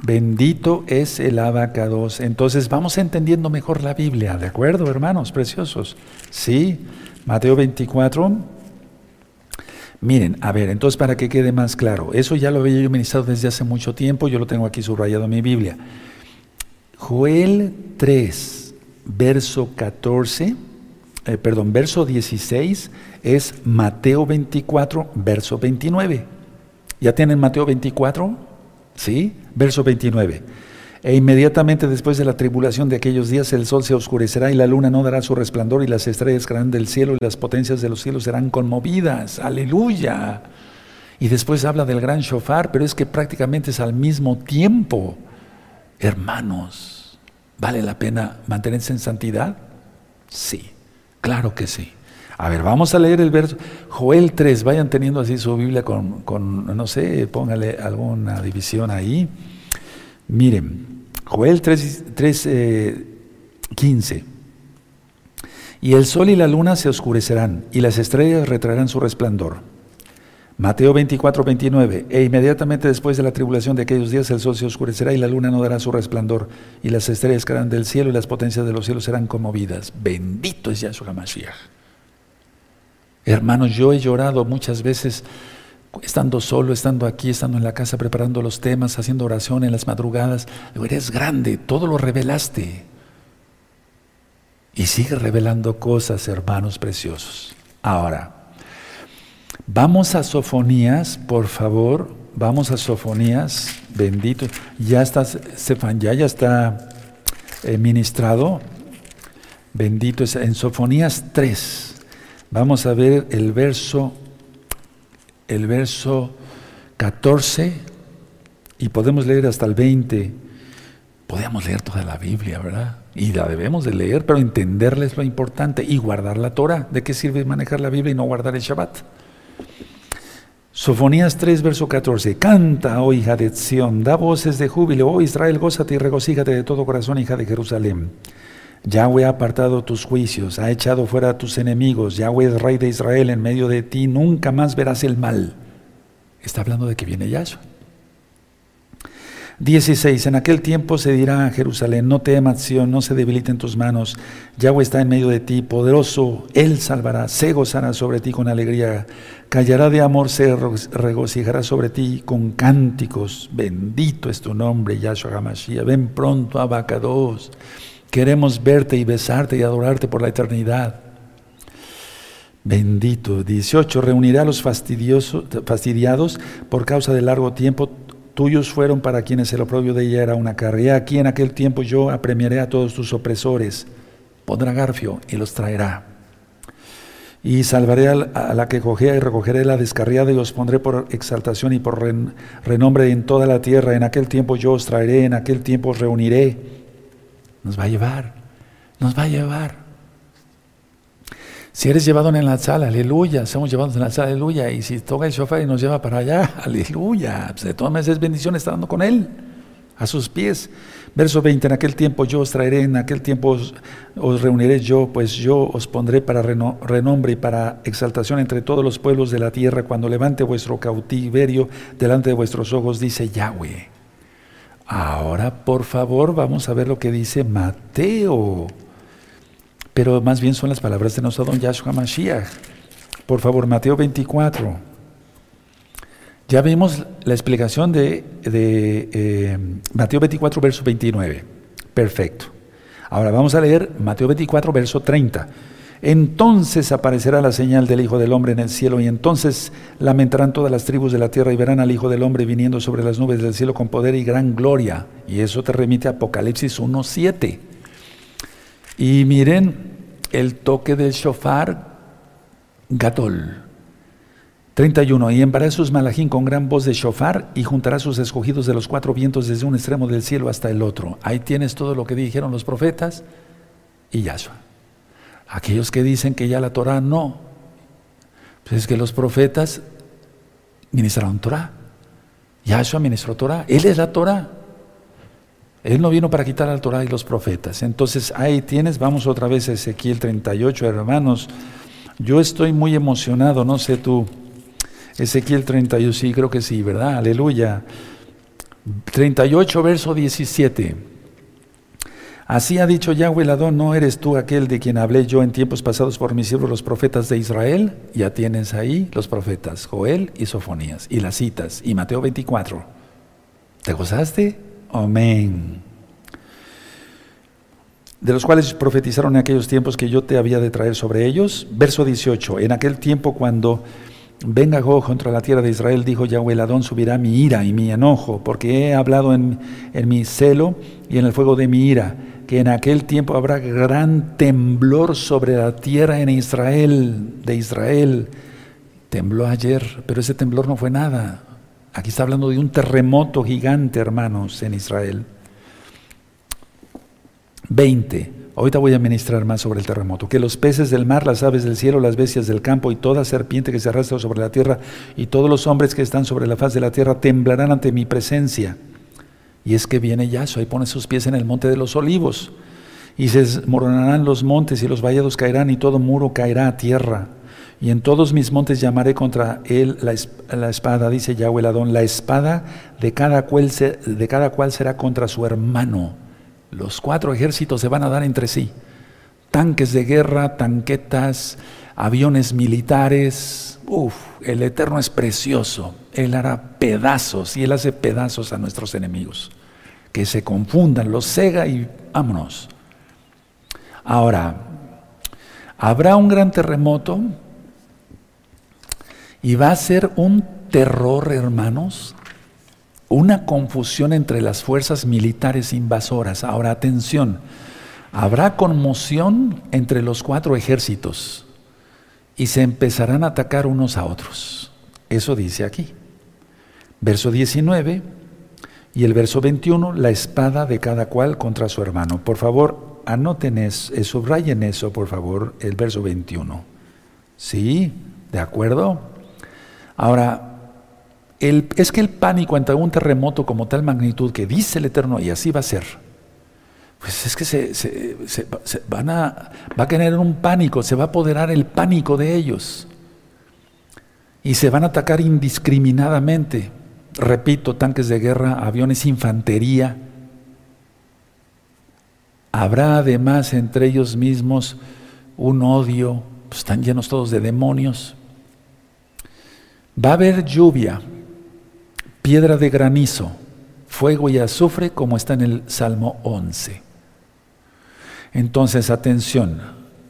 [SPEAKER 1] Bendito es el abacados. Entonces vamos entendiendo mejor la Biblia, ¿de acuerdo, hermanos preciosos? Sí, Mateo 24. Miren, a ver, entonces para que quede más claro, eso ya lo había yo ministrado desde hace mucho tiempo, yo lo tengo aquí subrayado en mi Biblia. Joel 3, verso 14, eh, perdón, verso 16 es Mateo 24, verso 29. ¿Ya tienen Mateo 24? ¿Sí? Verso 29. E inmediatamente después de la tribulación de aquellos días el sol se oscurecerá y la luna no dará su resplandor y las estrellas caerán del cielo y las potencias de los cielos serán conmovidas. Aleluya. Y después habla del gran shofar, pero es que prácticamente es al mismo tiempo. Hermanos, ¿vale la pena mantenerse en santidad? Sí, claro que sí. A ver, vamos a leer el verso. Joel 3, vayan teniendo así su Biblia con, no sé, póngale alguna división ahí. Miren, Joel 3, 3 15. Y el sol y la luna se oscurecerán, y las estrellas retraerán su resplandor. Mateo 24, 29. E inmediatamente después de la tribulación de aquellos días el sol se oscurecerá y la luna no dará su resplandor, y las estrellas caerán del cielo y las potencias de los cielos serán conmovidas. Bendito es Yahshua Mashiach. Hermanos, yo he llorado muchas veces estando solo, estando aquí, estando en la casa, preparando los temas, haciendo oración en las madrugadas. Digo, eres grande, todo lo revelaste. Y sigue revelando cosas, hermanos preciosos. Ahora, vamos a Sofonías, por favor, vamos a Sofonías, bendito. Ya está, Stefan, ya, ya está eh, ministrado. Bendito en Sofonías 3. Vamos a ver el verso, el verso 14 y podemos leer hasta el 20. Podemos leer toda la Biblia, ¿verdad? Y la debemos de leer, pero entenderla es lo importante y guardar la Torah. ¿De qué sirve manejar la Biblia y no guardar el Shabbat? Sofonías 3, verso 14. Canta, oh hija de Sión, da voces de júbilo, oh Israel, gózate y regocíjate de todo corazón, hija de Jerusalén. Yahweh ha apartado tus juicios, ha echado fuera a tus enemigos. Yahweh es rey de Israel, en medio de ti nunca más verás el mal. Está hablando de que viene Yahshua. 16. En aquel tiempo se dirá a Jerusalén, no temas, no se debiliten tus manos. Yahweh está en medio de ti, poderoso, Él salvará, se gozará sobre ti con alegría, callará de amor, se regocijará sobre ti con cánticos. Bendito es tu nombre, Yahshua HaMashiach. Ven pronto, Abacados. Queremos verte y besarte y adorarte por la eternidad. Bendito. 18. Reunirá a los fastidiados por causa del largo tiempo tuyos fueron para quienes el oprobio de ella era una carga. aquí en aquel tiempo yo apremiaré a todos tus opresores. Pondrá garfio y los traerá. Y salvaré a la que cogea y recogeré la descarriada y os pondré por exaltación y por renombre en toda la tierra. En aquel tiempo yo os traeré, en aquel tiempo os reuniré. Nos va a llevar, nos va a llevar. Si eres llevado en la sala, aleluya, somos llevados en la sala, aleluya. Y si toca el shofar y nos lleva para allá, aleluya. Pues de todas maneras es bendición estar con Él, a sus pies. Verso 20, en aquel tiempo yo os traeré, en aquel tiempo os, reuniré yo, pues yo os pondré para renombre y para exaltación entre todos los pueblos de la tierra, cuando levante vuestro cautiverio delante de vuestros ojos, dice Yahweh. Ahora, por favor, vamos a ver lo que dice Mateo pero más bien son las palabras de nuestro don Yahshua Mashiach. Por favor, Mateo 24. Ya vimos la explicación de, eh, Mateo 24, verso 29. Perfecto. Ahora vamos a leer Mateo 24, verso 30. Entonces aparecerá la señal del Hijo del Hombre en el cielo y entonces lamentarán todas las tribus de la tierra y verán al Hijo del Hombre viniendo sobre las nubes del cielo con poder y gran gloria. Y eso te remite a Apocalipsis 1.7. Y miren el toque del shofar Gatol. 31. Y enviará sus malajín con gran voz de shofar y juntará sus escogidos de los cuatro vientos desde un extremo del cielo hasta el otro. Ahí tienes todo lo que dijeron los profetas y Yahshua. Aquellos que dicen que ya la Torah no, pues es que los profetas ministraron Torah. Yahshua ministró Torah. Él es la Torah. Él no vino para quitar la Torah y los profetas. Entonces ahí tienes, vamos otra vez a Ezequiel 38, hermanos. Yo estoy muy emocionado, no sé tú. Ezequiel 38, sí, creo que sí, ¿verdad? Aleluya. 38, verso 17. Así ha dicho Yahweh Ladón, ¿no eres tú aquel de quien hablé yo en tiempos pasados por mis siervos los profetas de Israel? Ya tienes ahí los profetas, Joel y Sofonías, y las citas, y Mateo 24. ¿Te gozaste? Amén. De los cuales profetizaron en aquellos tiempos que yo te había de traer sobre ellos. Verso 18. En aquel tiempo cuando venga Gog contra la tierra de Israel, dijo Yahweh, Adón subirá mi ira y mi enojo, porque he hablado en, en mi celo y en el fuego de mi ira, que en aquel tiempo habrá gran temblor sobre la tierra en Israel, de Israel. Tembló ayer, pero ese temblor no fue nada. Aquí está hablando de un terremoto gigante, hermanos, en Israel. 20. Ahorita voy a ministrar más sobre el terremoto. Que los peces del mar, las aves del cielo, las bestias del campo y toda serpiente que se arrastra sobre la tierra y todos los hombres que están sobre la faz de la tierra temblarán ante mi presencia. Y es que viene Yahshua y pone sus pies en el monte de los olivos. Y se desmoronarán los montes y los vallados caerán y todo muro caerá a tierra. Y en todos mis montes llamaré contra él la, espada, dice Yahweh Adón, la espada de cada, cual de cada cual será contra su hermano. Los cuatro ejércitos se van a dar entre sí. Tanques de guerra, tanquetas, aviones militares. Uf, el Eterno es precioso. Él hará pedazos y Él hace pedazos a nuestros enemigos. Que se confundan, los cega y vámonos. Ahora, habrá un gran terremoto y va a ser un terror, hermanos, una confusión entre las fuerzas militares invasoras. Ahora, atención, habrá conmoción entre los cuatro ejércitos y se empezarán a atacar unos a otros. Eso dice aquí. Verso 19 y el verso 21, la espada de cada cual contra su hermano. Por favor, anoten eso, eh, subrayen eso, por favor, el verso 21. ¿Sí? ¿De acuerdo? Ahora, es que el pánico ante un terremoto como tal magnitud que dice el Eterno, y así va a ser, pues es que se, van a, va a tener un pánico, se va a apoderar el pánico de ellos. Y se van a atacar indiscriminadamente. Repito, tanques de guerra, aviones, infantería. Habrá además entre ellos mismos un odio, pues están llenos todos de demonios. Va a haber lluvia, piedra de granizo, fuego y azufre, como está en el Salmo 11. Entonces, atención,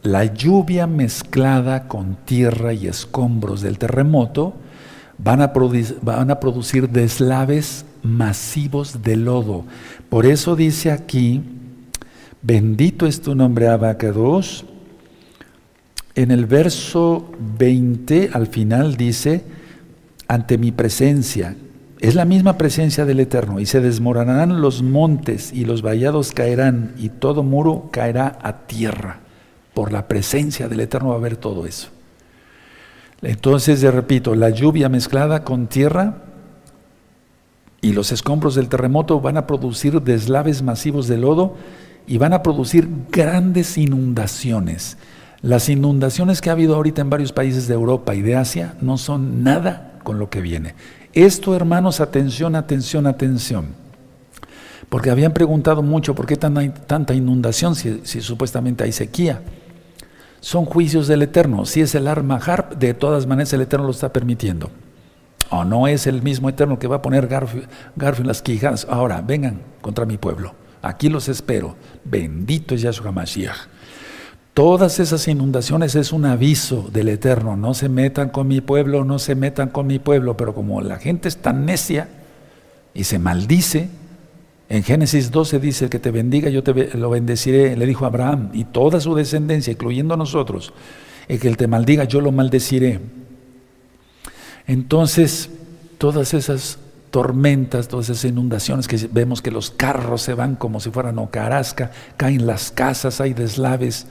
[SPEAKER 1] la lluvia mezclada con tierra y escombros del terremoto van a, van a producir deslaves masivos de lodo. Por eso dice aquí, bendito es tu nombre, Abacados. En el verso 20, al final dice, ante mi presencia, es la misma presencia del Eterno, y se desmoronarán los montes y los vallados caerán, y todo muro caerá a tierra. Por la presencia del Eterno va a haber todo eso. Entonces, ya repito, la lluvia mezclada con tierra y los escombros del terremoto van a producir deslaves masivos de lodo y van a producir grandes inundaciones. Las inundaciones que ha habido ahorita en varios países de Europa y de Asia no son nada con lo que viene. Esto, hermanos, atención, atención, atención. Porque habían preguntado mucho por qué tanta inundación si, supuestamente hay sequía. Son juicios del Eterno. Si es el arma harp, de todas maneras el Eterno lo está permitiendo. O no es el mismo Eterno que va a poner garfio, en las quijadas. Ahora, vengan contra mi pueblo. Aquí los espero. Bendito es Yahshua Mashiach. Todas esas inundaciones es un aviso del Eterno, no se metan con mi pueblo, no se metan con mi pueblo, pero como la gente es tan necia y se maldice, en Génesis 12 dice que te bendiga, yo te lo bendeciré, le dijo Abraham, y toda su descendencia, incluyendo nosotros, el que te maldiga, yo lo maldeciré. Entonces, todas esas tormentas, todas esas inundaciones que vemos que los carros se van como si fueran ocarasca, caen las casas, hay deslaves,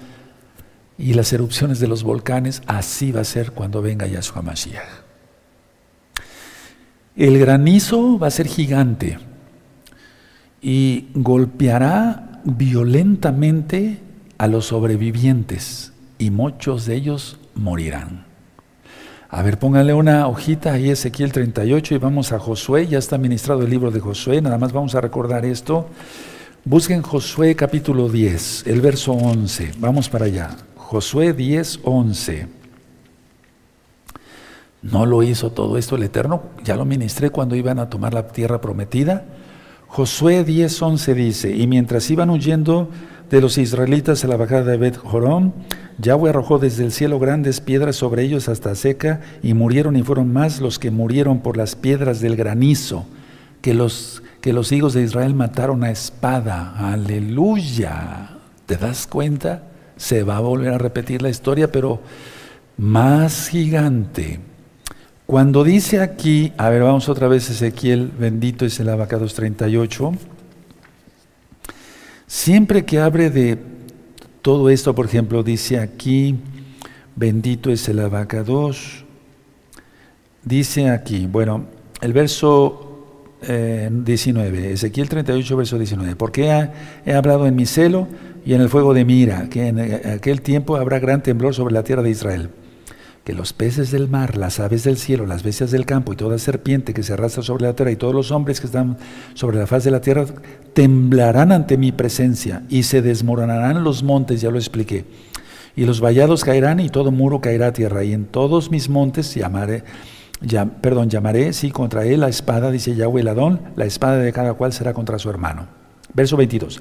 [SPEAKER 1] y las erupciones de los volcanes, así va a ser cuando venga Yahshua Mashiach. El granizo va a ser gigante y golpeará violentamente a los sobrevivientes y muchos de ellos morirán. A ver, póngale una hojita ahí Ezequiel 38 y vamos a Josué, ya está ministrado el libro de Josué, nada más vamos a recordar esto. Busquen Josué capítulo 10, el verso 11, vamos para allá. Josué 10, 11. ¿No lo hizo todo esto el Eterno? Ya lo ministré cuando iban a tomar la tierra prometida. Josué 10, 11 dice, y mientras iban huyendo de los israelitas a la bajada de Bet Jorón, Yahweh arrojó desde el cielo grandes piedras sobre ellos hasta seca, y murieron y fueron más los que murieron por las piedras del granizo, que los, que los hijos de Israel mataron a espada. Aleluya. ¿Te das cuenta? Se va a volver a repetir la historia, pero más gigante. Cuando dice aquí, a ver, vamos otra vez Ezequiel, bendito es el abacados 38. Siempre que abre de todo esto, por ejemplo, dice aquí, bendito es el abacados, dice aquí, bueno, el verso 19, eh, Ezequiel 38, verso 19, porque he hablado en mi celo y en el fuego de mira, que en aquel tiempo habrá gran temblor sobre la tierra de Israel. Que los peces del mar, las aves del cielo, las bestias del campo y toda serpiente que se arrastra sobre la tierra y todos los hombres que están sobre la faz de la tierra temblarán ante mi presencia y se desmoronarán los montes, ya lo expliqué. Y los vallados caerán y todo muro caerá a tierra y en todos mis montes llamaré, perdón, llamaré, sí, contra él la espada, dice Yahweh Ladón, la espada de cada cual será contra su hermano. Verso 22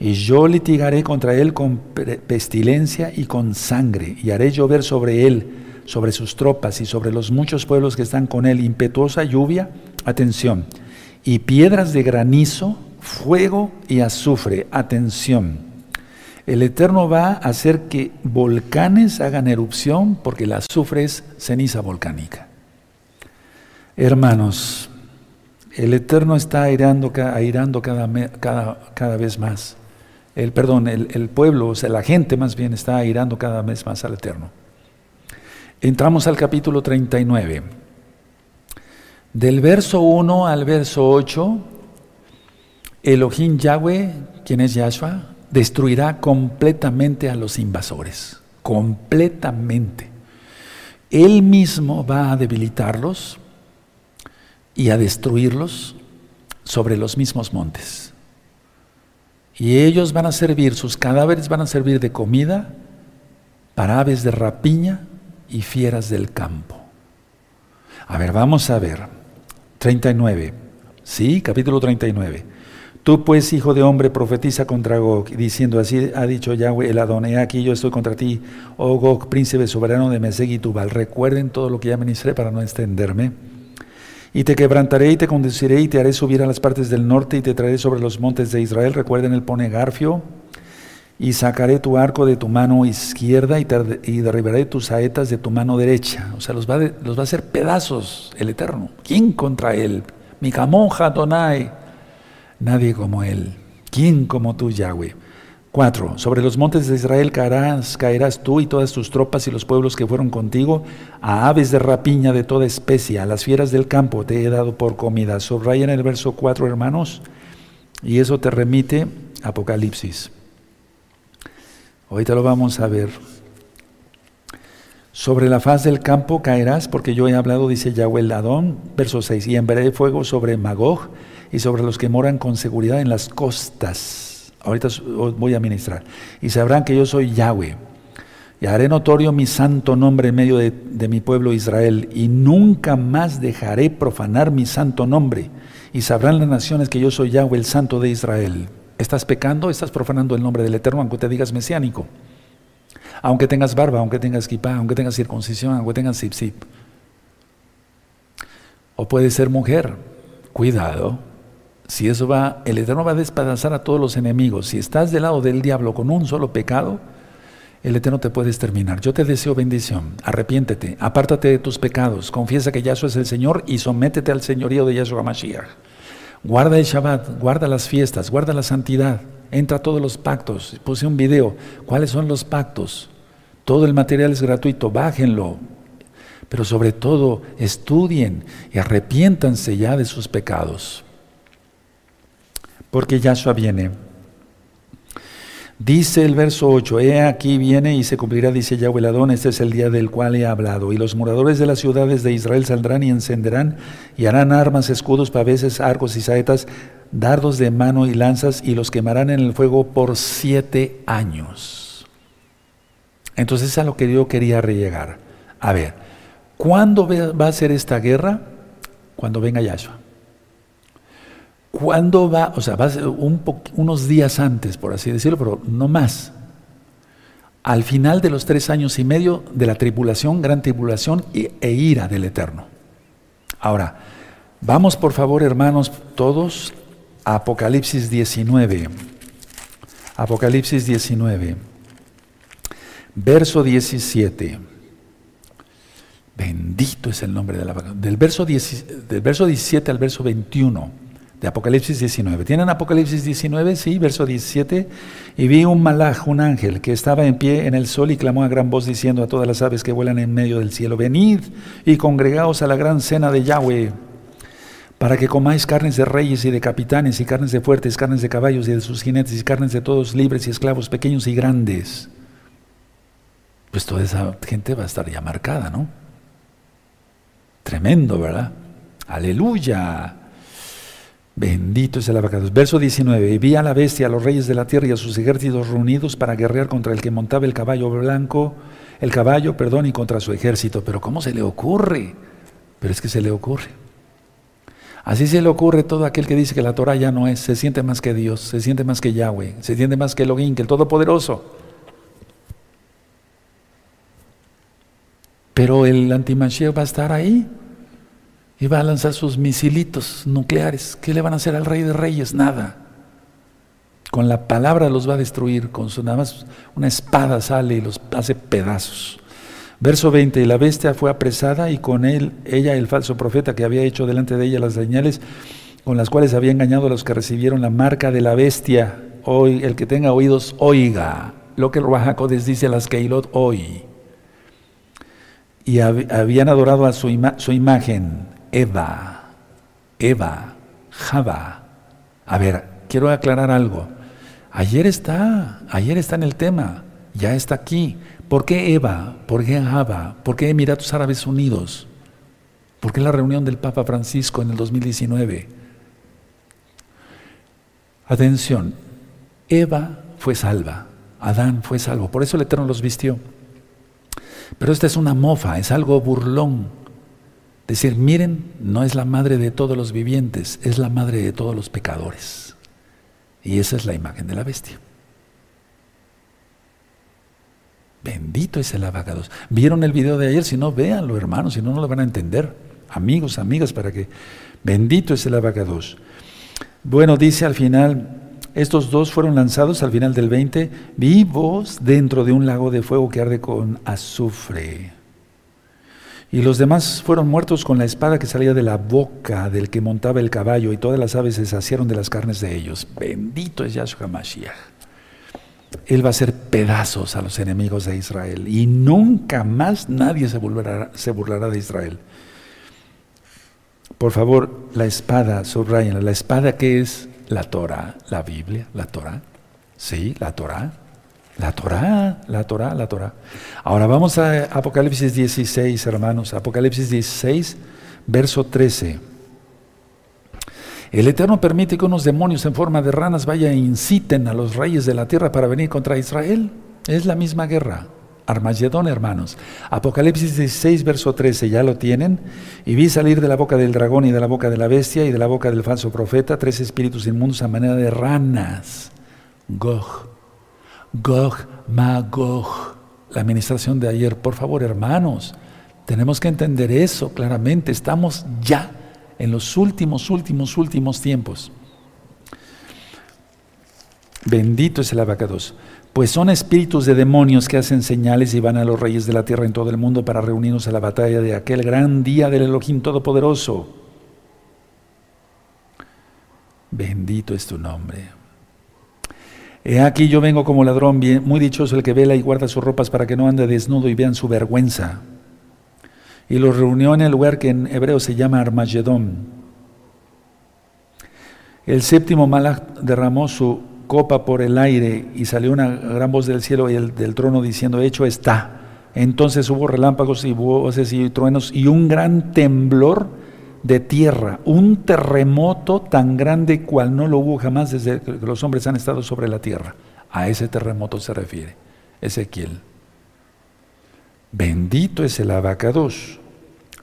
[SPEAKER 1] y yo litigaré contra él con pestilencia y con sangre, y haré llover sobre él, sobre sus tropas y sobre los muchos pueblos que están con él, impetuosa lluvia, atención, y piedras de granizo, fuego y azufre. Atención. El Eterno va a hacer que volcanes hagan erupción porque el azufre es ceniza volcánica. Hermanos, el Eterno está airando, cada vez más. El, perdón, el, el, pueblo, o sea, la gente más bien está airando cada vez más al Eterno. Entramos al capítulo 39. Del verso 1 al verso 8, Elohim Yahweh, quien es Yahshua, destruirá completamente a los invasores. Completamente. Él mismo va a debilitarlos y a destruirlos sobre los mismos montes. Y ellos van a servir, sus cadáveres van a servir de comida para aves de rapiña y fieras del campo. A ver, vamos a ver. 39. Sí, capítulo 39. Tú pues, hijo de hombre, profetiza contra Gog, diciendo así ha dicho Yahweh el Adonai, aquí yo estoy contra ti, oh Gog, príncipe soberano de Meseg. Recuerden todo lo que ya ministré para no extenderme. Y te quebrantaré y te conduciré y te haré subir a las partes del norte y te traeré sobre los montes de Israel. Recuerden el pone Garfio. Y sacaré tu arco de tu mano izquierda y, derribaré tus saetas de tu mano derecha. O sea, los va, los va a hacer pedazos el Eterno. ¿Quién contra él? Mi camonja Donai. Nadie como él. ¿Quién como tú, Yahweh? 4. Sobre los montes de Israel caerás, caerás tú y todas tus tropas y los pueblos que fueron contigo, a aves de rapiña de toda especie, a las fieras del campo te he dado por comida. en el verso 4, hermanos, y eso te remite Apocalipsis. Ahorita lo vamos a ver. Sobre la faz del campo caerás, porque yo he hablado, dice Yahweh el Adón, verso 6, y enviaré fuego sobre Magog y sobre los que moran con seguridad en las costas Ahorita voy a ministrar. Y sabrán que yo soy Yahweh. Y haré notorio mi santo nombre en medio de, mi pueblo Israel. Y nunca más dejaré profanar mi santo nombre. Y sabrán las naciones que yo soy Yahweh, el santo de Israel. ¿Estás pecando? ¿Estás profanando el nombre del Eterno, aunque te digas mesiánico? Aunque tengas barba, aunque tengas kipá, aunque tengas circuncisión, aunque tengas zip zip. O puede ser mujer. Cuidado. Si eso va, el Eterno va a despedazar a todos los enemigos. Si estás del lado del diablo con un solo pecado, el Eterno te puede exterminar. Yo te deseo bendición. Arrepiéntete, apártate de tus pecados, confiesa que Yahshua es el Señor y sométete al señorío de Yahshua Mashiach. Guarda el Shabbat, guarda las fiestas, guarda la santidad, entra a todos los pactos. Puse un video. ¿Cuáles son los pactos? Todo el material es gratuito, bájenlo. Pero sobre todo, estudien y arrepiéntanse ya de sus pecados porque Yahshua viene. Dice el verso 8, he aquí viene y se cumplirá, dice Yahweh Adón, este es el día del cual he hablado. Y los moradores de las ciudades de Israel saldrán y encenderán y harán armas, escudos, paveses, arcos y saetas, dardos de mano y lanzas y los quemarán en el fuego por siete años. Entonces es a lo que yo quería rellegar. A ver, ¿cuándo va a ser esta guerra? Cuando venga Yahshua. ¿Cuándo va? O sea, va unos días antes, por así decirlo, pero no más. Al final de los tres años y medio de la tribulación, gran tribulación e ira del Eterno. Ahora, vamos por favor, hermanos, todos a Apocalipsis 19. Apocalipsis 19, verso 17. Bendito es el nombre de la del verso, del verso 17 al verso 21 de Apocalipsis 19. ¿Tienen Apocalipsis 19? Sí, verso 17. Y vi un malaj, un ángel, que estaba en pie en el sol y clamó a gran voz diciendo a todas las aves que vuelan en medio del cielo, venid y congregaos a la gran cena de Yahweh, para que comáis carnes de reyes y de capitanes y carnes de fuertes, carnes de caballos y de sus jinetes y carnes de todos libres y esclavos, pequeños y grandes. Pues toda esa gente va a estar ya marcada, ¿no? Tremendo, ¿verdad? Aleluya. Bendito es el abacados. Verso 19. Y vi a la bestia, a los reyes de la tierra y a sus ejércitos reunidos para guerrear contra el que montaba el caballo blanco, el caballo, perdón, y contra su ejército. Pero ¿cómo se le ocurre? Pero es que se le ocurre. Así se le ocurre todo aquel que dice que la Torah ya no es, se siente más que Dios, se siente más que Yahweh, se siente más que Elohim, que el Todopoderoso. Pero el antimashiach va a estar ahí. Y va a lanzar sus misilitos nucleares. ¿Qué le van a hacer al rey de reyes? Nada. Con la palabra los va a destruir. Con su nada más una espada sale y los hace pedazos. Verso 20, y la bestia fue apresada y con él, ella, el falso profeta que había hecho delante de ella las señales con las cuales había engañado a los que recibieron la marca de la bestia. Hoy, el que tenga oídos, oiga lo que el Ruajacodes dice a las Keilot hoy. Y habían adorado a su, su imagen, Eva, Eva, Java. A ver, quiero aclarar algo. Ayer está, ayer está en el tema, ya está aquí. ¿Por qué Eva? ¿Por qué Java? ¿Por qué Emiratos Árabes Unidos? ¿Por qué la reunión del Papa Francisco en el 2019? Atención, Eva fue salva, Adán fue salvo, por eso el Eterno los vistió. Pero esta es una mofa, es algo burlón. Decir, miren, no es la madre de todos los vivientes, es la madre de todos los pecadores. Y esa es la imagen de la bestia. Bendito es el abacados. ¿Vieron el video de ayer? Si no, véanlo, hermanos, si no, no lo van a entender. Amigos, amigas, para que. Bendito es el abacados. Bueno, dice al final, estos dos fueron lanzados al final del 20, vivos dentro de un lago de fuego que arde con azufre. Y los demás fueron muertos con la espada que salía de la boca del que montaba el caballo, y todas las aves se saciaron de las carnes de ellos. Bendito es Yahshua Mashiach. Él va a hacer pedazos a los enemigos de Israel, y nunca más nadie se, burlará de Israel. Por favor, la espada, subrayen, la espada que es la Torah, la Biblia, la Torah. Sí, la Torah. La Torah, la Torah, la Torah. Ahora vamos a Apocalipsis 16, hermanos. Apocalipsis 16, verso 13. El Eterno permite que unos demonios en forma de ranas vayan e inciten a los reyes de la tierra para venir contra Israel. Es la misma guerra. Armagedón, hermanos. Apocalipsis 16, verso 13, ya lo tienen. Y vi salir de la boca del dragón y de la boca de la bestia y de la boca del falso profeta tres espíritus inmundos a manera de ranas. Gog, Gog, Magog. La administración de ayer, por favor, hermanos, tenemos que entender eso claramente. Estamos ya en los últimos, últimos, últimos tiempos. Bendito es el abacados pues son espíritus de demonios que hacen señales y van a los reyes de la tierra en todo el mundo para reunirnos a la batalla de aquel gran día del Elohim Todopoderoso. Bendito es tu nombre. He aquí yo vengo como ladrón, muy dichoso el que vela y guarda sus ropas para que no ande desnudo y vean su vergüenza. Y los reunió en el lugar que en hebreo se llama Armagedón. El séptimo Malach derramó su copa por el aire y salió una gran voz del cielo y el, del trono diciendo, hecho está. Entonces hubo relámpagos y voces y truenos y un gran temblor de tierra, un terremoto tan grande cual no lo hubo jamás desde que los hombres han estado sobre la tierra. A ese terremoto se refiere Ezequiel. Bendito es el abacados.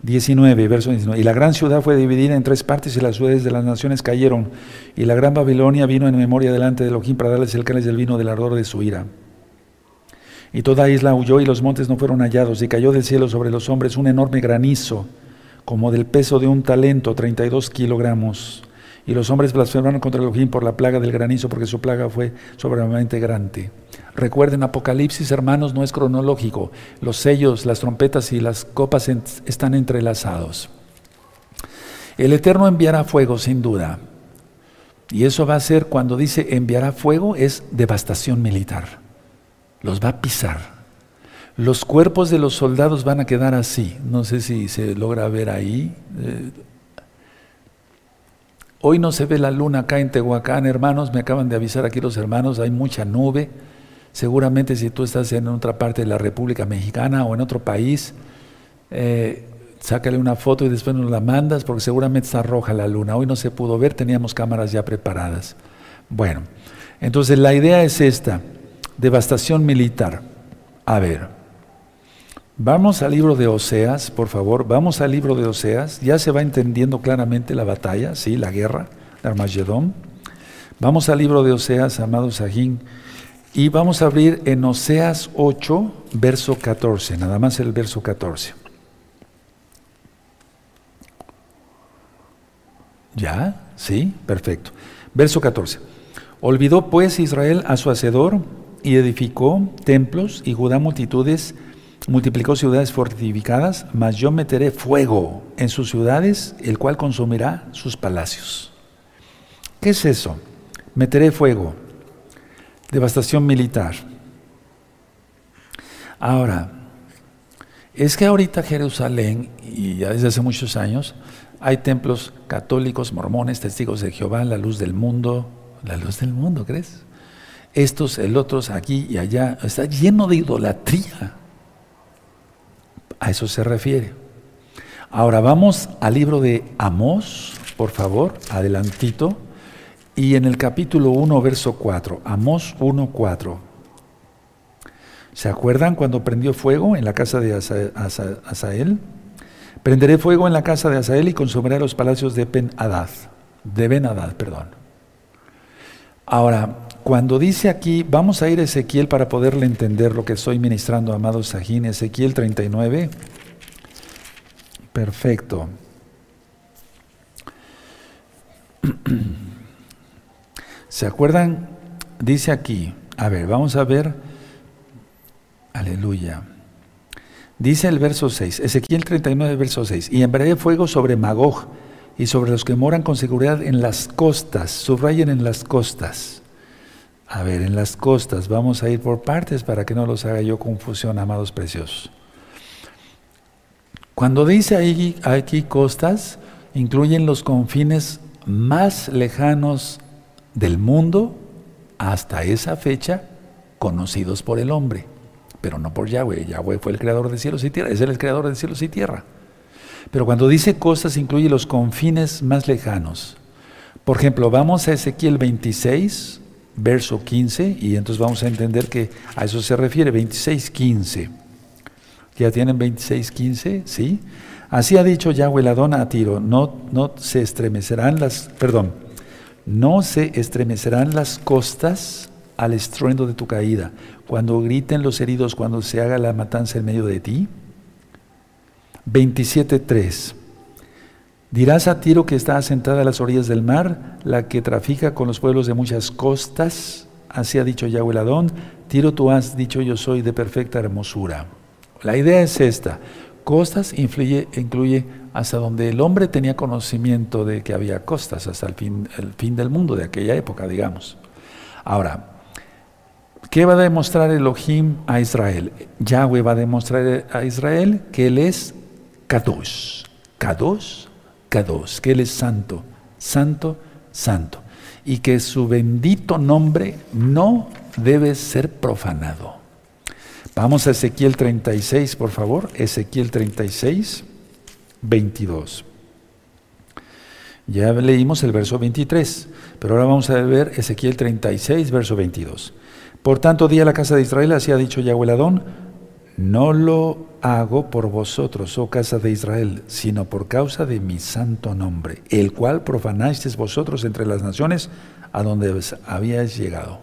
[SPEAKER 1] 19, verso 19. Y la gran ciudad fue dividida en tres partes y las ciudades de las naciones cayeron. Y la gran Babilonia vino en memoria delante de Elohim para darles el cáliz del vino del ardor de su ira. Y toda isla huyó y los montes no fueron hallados. Y cayó del cielo sobre los hombres un enorme granizo, como del peso de un talento, 32 kilogramos. Y los hombres blasfemaron contra Elohim por la plaga del granizo, porque su plaga fue sobremanamente grande. Recuerden, Apocalipsis, hermanos, no es cronológico. Los sellos, las trompetas y las copas están entrelazados. El Eterno enviará fuego, sin duda. Y eso va a ser, cuando dice enviará fuego, es devastación militar. Los va a pisar. Los cuerpos de los soldados van a quedar así. No sé si se logra ver ahí. Eh, Hoy no se ve la luna acá en Tehuacán, hermanos, me acaban de avisar aquí los hermanos, hay mucha nube. Seguramente si tú estás en otra parte de la República Mexicana o en otro país, eh, sácale una foto y después nos la mandas porque seguramente está roja la luna. Hoy no se pudo ver, teníamos cámaras ya preparadas. Bueno, entonces la idea es esta, devastación militar. A ver, Vamos al libro de Oseas, por favor, vamos al libro de Oseas, ya se va entendiendo claramente la batalla, sí, la guerra de Armagedón. Vamos al libro de Oseas, amado Sajín, y vamos a abrir en Oseas 8, verso 14, nada más el verso 14. ¿Ya? ¿Sí? Perfecto. Verso 14. Olvidó pues Israel a su hacedor y edificó templos y Judá multitudes, multiplicó ciudades fortificadas, mas yo meteré fuego en sus ciudades, el cual consumirá sus palacios. ¿Qué es eso? Meteré fuego. Devastación militar. Ahora, es que ahorita Jerusalén, y ya desde hace muchos años, hay templos católicos, mormones, testigos de Jehová, la luz del mundo, la luz del mundo, ¿crees? Estos, el otros, aquí y allá, está lleno de idolatría. A eso se refiere. Ahora vamos al libro de Amós, por favor, adelantito, y en el capítulo 1, verso 4, Amós 1, 4. ¿Se acuerdan cuando prendió fuego en la casa de Asael? Prenderé fuego en la casa de Asael y consumiré los palacios de Ben Hadad. De Ben perdón. Ahora, cuando dice aquí, vamos a ir a Ezequiel para poderle entender lo que estoy ministrando, amados Sajín, Ezequiel 39. Perfecto. ¿Se acuerdan? Dice aquí, a ver, vamos a ver Aleluya. Dice el verso 6, Ezequiel 39, verso 6, y enviaré fuego sobre Magog y sobre los que moran con seguridad en las costas, subrayen en las costas. A ver, en las costas, vamos a ir por partes para que no los haga yo confusión, amados preciosos. Cuando dice aquí costas, incluyen los confines más lejanos del mundo hasta esa fecha conocidos por el hombre pero no por Yahweh. Yahweh fue el creador de cielos y tierra, es el creador de cielos y tierra. Pero cuando dice cosas incluye los confines más lejanos. Por ejemplo, vamos a Ezequiel 26, verso 15, y entonces vamos a entender que a eso se refiere, 26, 15. ¿Ya tienen 26, 15? ¿Sí? Así ha dicho Yahweh Ladón a Tiro, no, no se estremecerán las, perdón, no se estremecerán las costas al estruendo de tu caída, cuando griten los heridos, cuando se haga la matanza en medio de ti? 27.3. Dirás a Tiro que está asentada a las orillas del mar, la que trafica con los pueblos de muchas costas. Así ha dicho Yahweh Adón. Tiro, tú has dicho yo soy de perfecta hermosura. La idea es esta. Costas incluye hasta donde el hombre tenía conocimiento de que había costas, hasta el fin, el fin del mundo de aquella época, digamos. Ahora, ¿Qué va a demostrar Elohim a Israel? Yahweh va a demostrar a Israel que Él es Kadosh. Kadosh, Kadosh, que Él es santo, santo, santo. Y que su bendito nombre no debe ser profanado. Vamos a Ezequiel 36, por favor. Ezequiel 36, 22. Ya leímos el verso 23, pero ahora vamos a ver Ezequiel 36, verso 22. Por tanto, di a la casa de Israel, así ha dicho Yahweh Adón, no lo hago por vosotros, oh casa de Israel, sino por causa de mi santo nombre, el cual profanasteis vosotros entre las naciones a donde habíais llegado.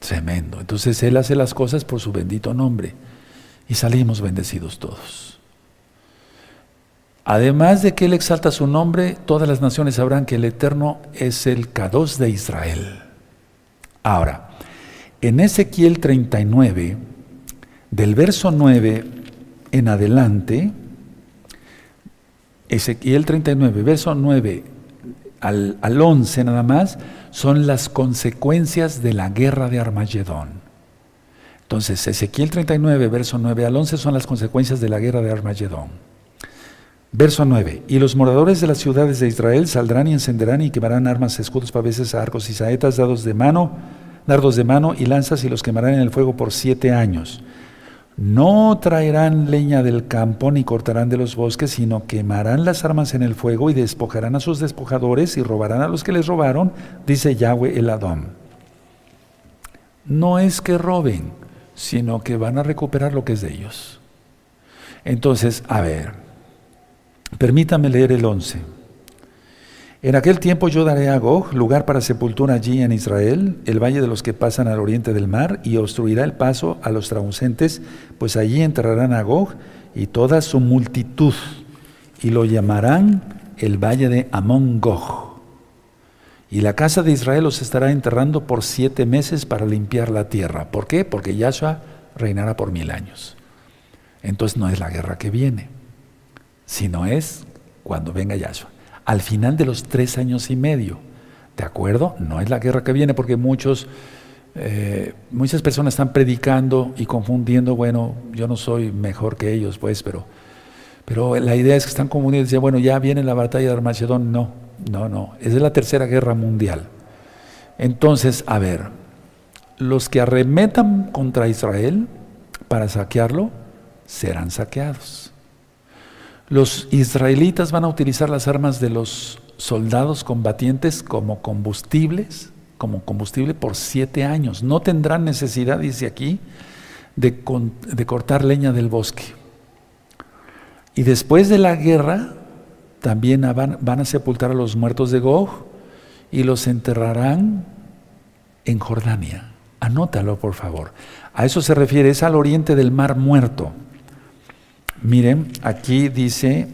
[SPEAKER 1] Tremendo. Entonces Él hace las cosas por su bendito nombre y salimos bendecidos todos. Además de que Él exalta su nombre, todas las naciones sabrán que el Eterno es el Kados de Israel. Ahora, en Ezequiel 39, del verso 9 en adelante, Ezequiel 39, verso 9 al, al 11 nada más, son las consecuencias de la guerra de Armagedón. Entonces, Ezequiel 39, verso 9 al 11 son las consecuencias de la guerra de Armagedón. Verso 9. Y los moradores de las ciudades de Israel saldrán y encenderán y quemarán armas, escudos, paveses, arcos y saetas dados de mano dardos de mano y lanzas y los quemarán en el fuego por siete años. No traerán leña del campo ni cortarán de los bosques, sino quemarán las armas en el fuego y despojarán a sus despojadores y robarán a los que les robaron, dice Yahweh el Adón. No es que roben, sino que van a recuperar lo que es de ellos. Entonces, a ver, permítame leer el 11. En aquel tiempo yo daré a Gog lugar para sepultura allí en Israel, el valle de los que pasan al oriente del mar, y obstruirá el paso a los traducentes, pues allí enterrarán a Gog y toda su multitud, y lo llamarán el valle de Amón Gog. Y la casa de Israel los estará enterrando por siete meses para limpiar la tierra. ¿Por qué? Porque Yahshua reinará por mil años. Entonces no es la guerra que viene, sino es cuando venga Yahshua. Al final de los tres años y medio. ¿De acuerdo? No es la guerra que viene porque muchos, eh, muchas personas están predicando y confundiendo, bueno, yo no soy mejor que ellos, pues, pero, pero la idea es que están confundiendo y dicen, bueno, ya viene la batalla de Armagedón. No, no, no, es de la tercera guerra mundial. Entonces, a ver, los que arremetan contra Israel para saquearlo serán saqueados. Los israelitas van a utilizar las armas de los soldados combatientes como combustibles, como combustible por siete años. No tendrán necesidad, dice aquí, de, cortar leña del bosque. Y después de la guerra, también van, a sepultar a los muertos de Gog y los enterrarán en Jordania. Anótalo, por favor. A eso se refiere, es al oriente del mar muerto. Miren, aquí dice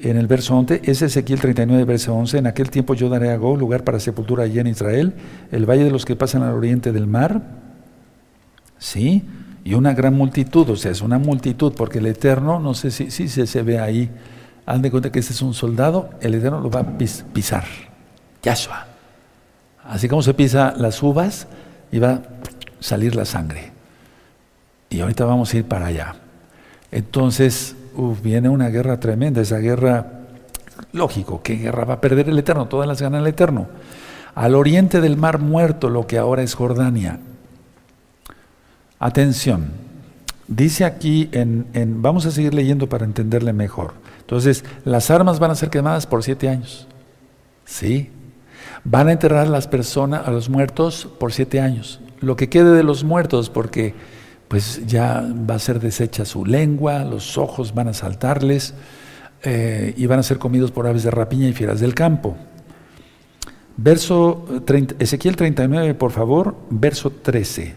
[SPEAKER 1] en el verso 11, es Ezequiel 39, verso 11, en aquel tiempo yo daré a Go lugar para sepultura allí en Israel, el valle de los que pasan al oriente del mar, ¿sí? Y una gran multitud, o sea, es una multitud, porque el Eterno, no sé si, si se, ve ahí, han de cuenta que este es un soldado, el Eterno lo va a pisar, Yahshua. Así como se pisa las uvas y va a salir la sangre. Y ahorita vamos a ir para allá. Entonces, viene una guerra tremenda, esa guerra, lógico, ¿qué guerra va a perder el Eterno? Todas las gana el Eterno. Al oriente del Mar Muerto, lo que ahora es Jordania. Atención, dice aquí, en, vamos a seguir leyendo para entenderle mejor. Entonces, las armas van a ser quemadas por siete años. ¿Sí? Van a enterrar a las personas, a los muertos, por siete años. Lo que quede de los muertos, porque pues ya va a ser deshecha su lengua, los ojos van a saltarles eh, y van a ser comidos por aves de rapiña y fieras del campo. Verso 30, Ezequiel 39, por favor, verso 13.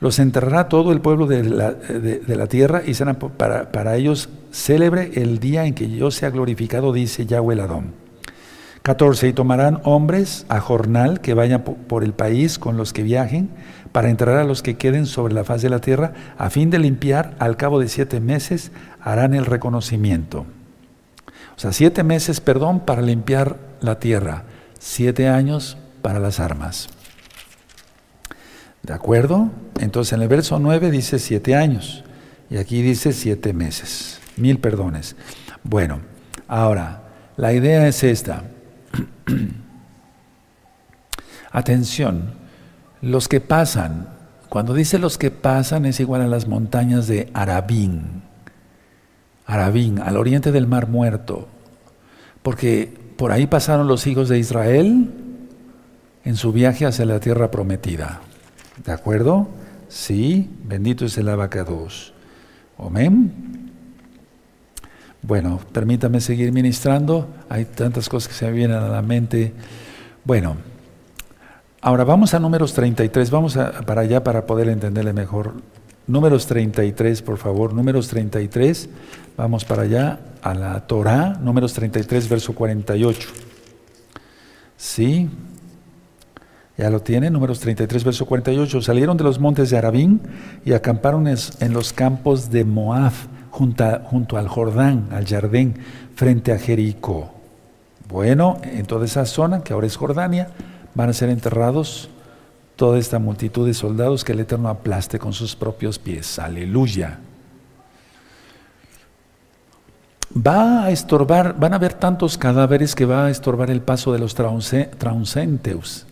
[SPEAKER 1] Los enterrará todo el pueblo de la, tierra y será para, para, ellos célebre el día en que yo sea glorificado, dice Yahweh el Adón. 14. Y tomarán hombres a jornal que vayan por el país con los que viajen para enterrar a los que queden sobre la faz de la tierra, a fin de limpiar, al cabo de siete meses harán el reconocimiento. O sea, siete meses, perdón, para limpiar la tierra, siete años para las armas. ¿De acuerdo? Entonces en el verso 9 dice siete años y aquí dice siete meses, mil perdones. Bueno, ahora, la idea es esta. Atención, los que pasan, cuando dice los que pasan es igual a las montañas de Arabín, Arabín, al oriente del Mar Muerto, porque por ahí pasaron los hijos de Israel en su viaje hacia la tierra prometida. ¿De acuerdo? Sí, bendito es el abacados. Amén. Bueno, permítame seguir ministrando. Hay tantas cosas que se me vienen a la mente. Bueno, Ahora vamos a números 33, vamos para allá para poder entenderle mejor. Números 33, por favor, números 33, vamos para allá a la Torah, números 33, verso 48. ¿Sí? Ya lo tiene, números 33, verso 48. Salieron de los montes de Arabín y acamparon en los campos de Moab, junto, al Jordán, al Jardín, frente a Jericó. Bueno, en toda esa zona, que ahora es Jordania, van a ser enterrados toda esta multitud de soldados que el Eterno aplaste con sus propios pies. Aleluya. Va a estorbar, van a haber tantos cadáveres que va a estorbar el paso de los trauncentes,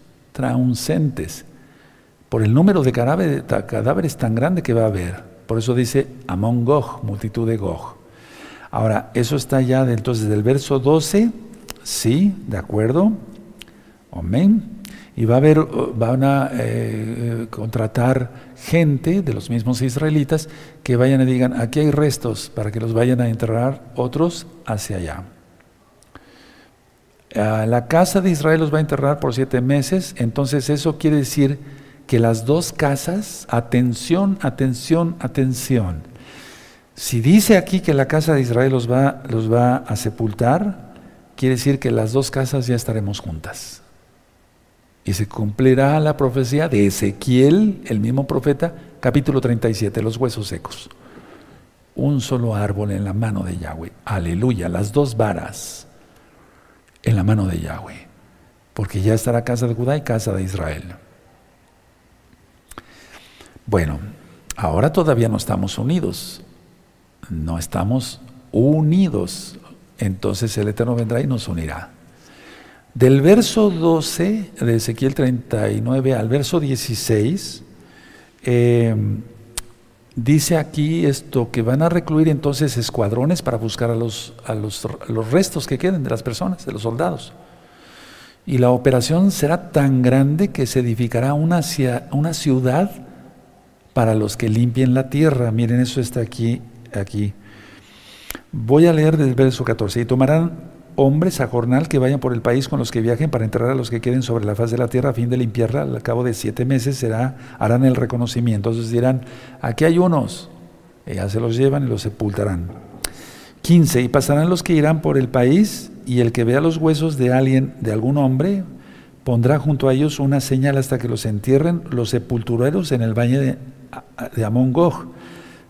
[SPEAKER 1] por el número de cadáveres tan grande que va a haber. Por eso dice Amon Gog, multitud de Gog. Ahora, eso está ya entonces del verso 12, sí, de acuerdo. Amén y va a haber, van a eh, contratar gente de los mismos israelitas que vayan y digan, aquí hay restos para que los vayan a enterrar otros hacia allá. la casa de Israel los va a enterrar por siete meses, entonces eso quiere decir que las dos casas, atención, atención, atención. Si dice aquí que la casa de Israel los va, los va a sepultar, quiere decir que las dos casas ya estaremos juntas. Y se cumplirá la profecía de Ezequiel, el mismo profeta, capítulo 37, los huesos secos. Un solo árbol en la mano de Yahweh. Aleluya, las dos varas en la mano de Yahweh. Porque ya estará casa de Judá y casa de Israel. Bueno, ahora todavía no estamos unidos. No estamos unidos. Entonces el Eterno vendrá y nos unirá. Del verso 12 de Ezequiel 39 al verso 16, em, dice aquí esto, que van a recluir entonces escuadrones para buscar a los, a los, los restos que queden de las personas, de los soldados. Y la operación será tan grande que se edificará una, una ciudad para los que limpien la tierra. Miren, eso está aquí, aquí. Voy a leer del verso 14. Y tomarán hombres a jornal que vayan por el país con los que viajen para enterrar a los que queden sobre la faz de la tierra a fin de limpiarla. Al cabo de siete meses será, harán el reconocimiento. Entonces dirán, aquí hay unos. Y ya se los llevan y los sepultarán. 15. Y pasarán los que irán por el país y el que vea los huesos de alguien, de algún hombre, pondrá junto a ellos una señal hasta que los entierren los sepultureros en el valle de, de Amon Gog.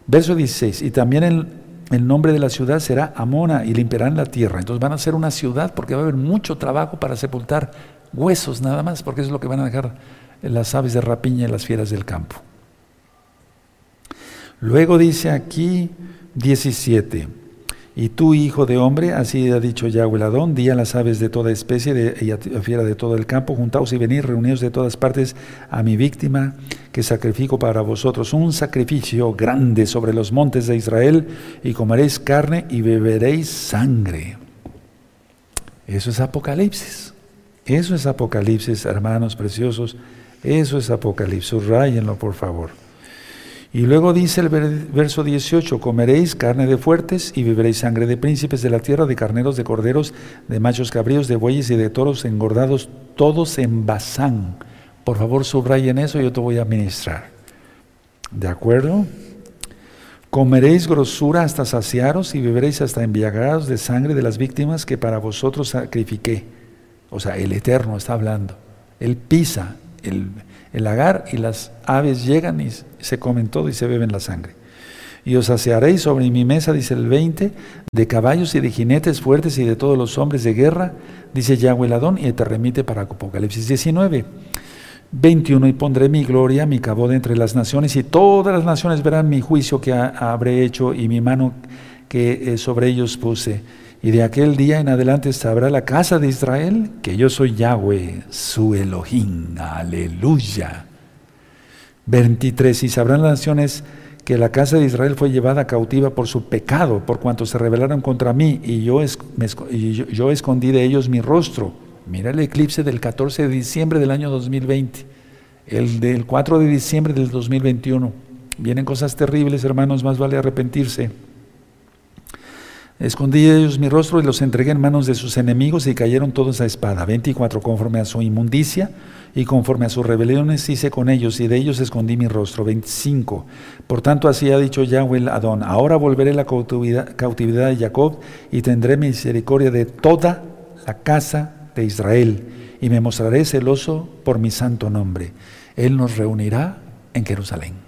[SPEAKER 1] Verso 16. Y también el el nombre de la ciudad será Amona y limpiarán la tierra. Entonces van a ser una ciudad porque va a haber mucho trabajo para sepultar huesos nada más, porque es lo que van a dejar las aves de rapiña y las fieras del campo. Luego dice aquí 17. Y tú, hijo de hombre, así ha dicho Yahweh Adón, di a las aves de toda especie de, y a fiera de todo el campo, juntaos y venid, reunidos de todas partes a mi víctima que sacrifico para vosotros, un sacrificio grande sobre los montes de Israel, y comeréis carne y beberéis sangre. Eso es Apocalipsis. Eso es Apocalipsis, hermanos preciosos. Eso es Apocalipsis. Subrayenlo, por favor. Y luego dice el verso 18, comeréis carne de fuertes y beberéis sangre de príncipes de la tierra, de carneros, de corderos, de machos cabríos, de bueyes y de toros engordados, todos en Bazán. Por favor, subrayen eso, yo te voy a ministrar. ¿De acuerdo? Comeréis grosura hasta saciaros y beberéis hasta embriagados de sangre de las víctimas que para vosotros sacrifiqué. O sea, el Eterno está hablando. Él pisa el, el lagar y las aves llegan y se comen todo y se beben la sangre. Y os saciaréis sobre mi mesa, dice el 20, de caballos y de jinetes fuertes y de todos los hombres de guerra, dice Yahweh Ladón, y te remite para Apocalipsis 19. 21, y pondré mi gloria, mi cabo de entre las naciones, y todas las naciones verán mi juicio que habré hecho y mi mano que eh, sobre ellos puse. Y de aquel día en adelante sabrá la casa de Israel que yo soy Yahweh, su Elohim. Aleluya. 23. Y sabrán las naciones que la casa de Israel fue llevada cautiva por su pecado, por cuanto se rebelaron contra mí, y yo, escondí de ellos mi rostro. Mira el eclipse del 14 de diciembre del año 2020, el del 4 de diciembre del 2021. Vienen cosas terribles, hermanos, más vale arrepentirse. Escondí ellos mi rostro y los entregué en manos de sus enemigos y cayeron todos a espada. 24. Conforme a su inmundicia y conforme a sus rebeliones hice con ellos y de ellos escondí mi rostro. 25. Por tanto, así ha dicho Yahweh Adón. Ahora volveré la cautividad, cautividad de Jacob y tendré misericordia de toda la casa de Israel y me mostraré celoso por mi santo nombre. Él nos reunirá en Jerusalén.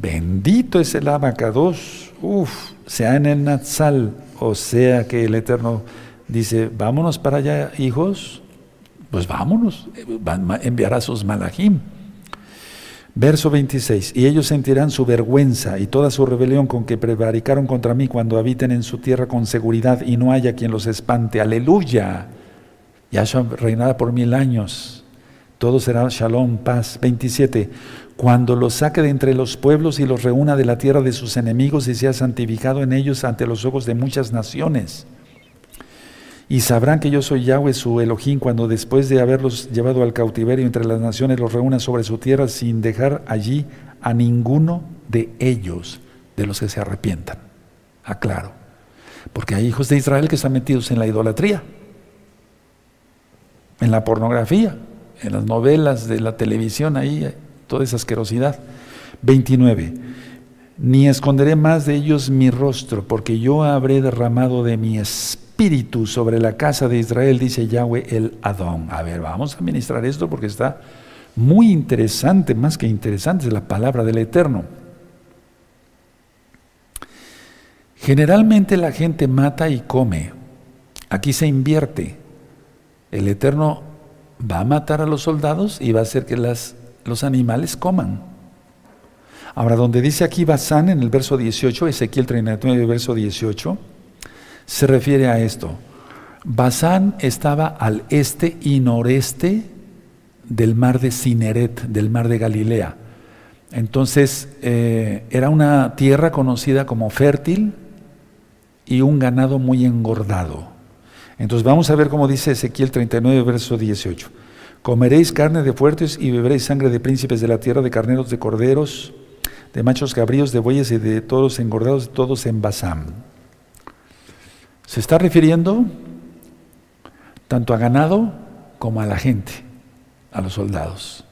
[SPEAKER 1] Bendito es el abacados. Uf sea en el Natsal, o sea que el Eterno dice, vámonos para allá, hijos, pues vámonos, enviará sus malajim. Verso 26, y ellos sentirán su vergüenza y toda su rebelión con que prevaricaron contra mí cuando habiten en su tierra con seguridad y no haya quien los espante. Aleluya. Yahshua reinará por mil años. Todo será shalom, paz. 27 cuando los saque de entre los pueblos y los reúna de la tierra de sus enemigos y sea santificado en ellos ante los ojos de muchas naciones. Y sabrán que yo soy Yahweh su Elohim cuando después de haberlos llevado al cautiverio entre las naciones los reúna sobre su tierra sin dejar allí a ninguno de ellos, de los que se arrepientan. Aclaro. Porque hay hijos de Israel que están metidos en la idolatría, en la pornografía, en las novelas de la televisión ahí toda esa asquerosidad. 29. Ni esconderé más de ellos mi rostro, porque yo habré derramado de mi espíritu sobre la casa de Israel, dice Yahweh el Adón. A ver, vamos a ministrar esto porque está muy interesante, más que interesante, es la palabra del Eterno. Generalmente la gente mata y come. Aquí se invierte. El Eterno va a matar a los soldados y va a hacer que las, los animales coman. Ahora, donde dice aquí Basán en el verso 18, Ezequiel 39, verso 18, se refiere a esto. Basán estaba al este y noreste del mar de Cineret, del mar de Galilea. Entonces, eh, era una tierra conocida como fértil y un ganado muy engordado. Entonces vamos a ver cómo dice Ezequiel 39, verso 18. Comeréis carne de fuertes y beberéis sangre de príncipes de la tierra, de carneros, de corderos, de machos cabríos, de bueyes y de todos engordados, todos en Basán. Se está refiriendo tanto a ganado como a la gente, a los soldados.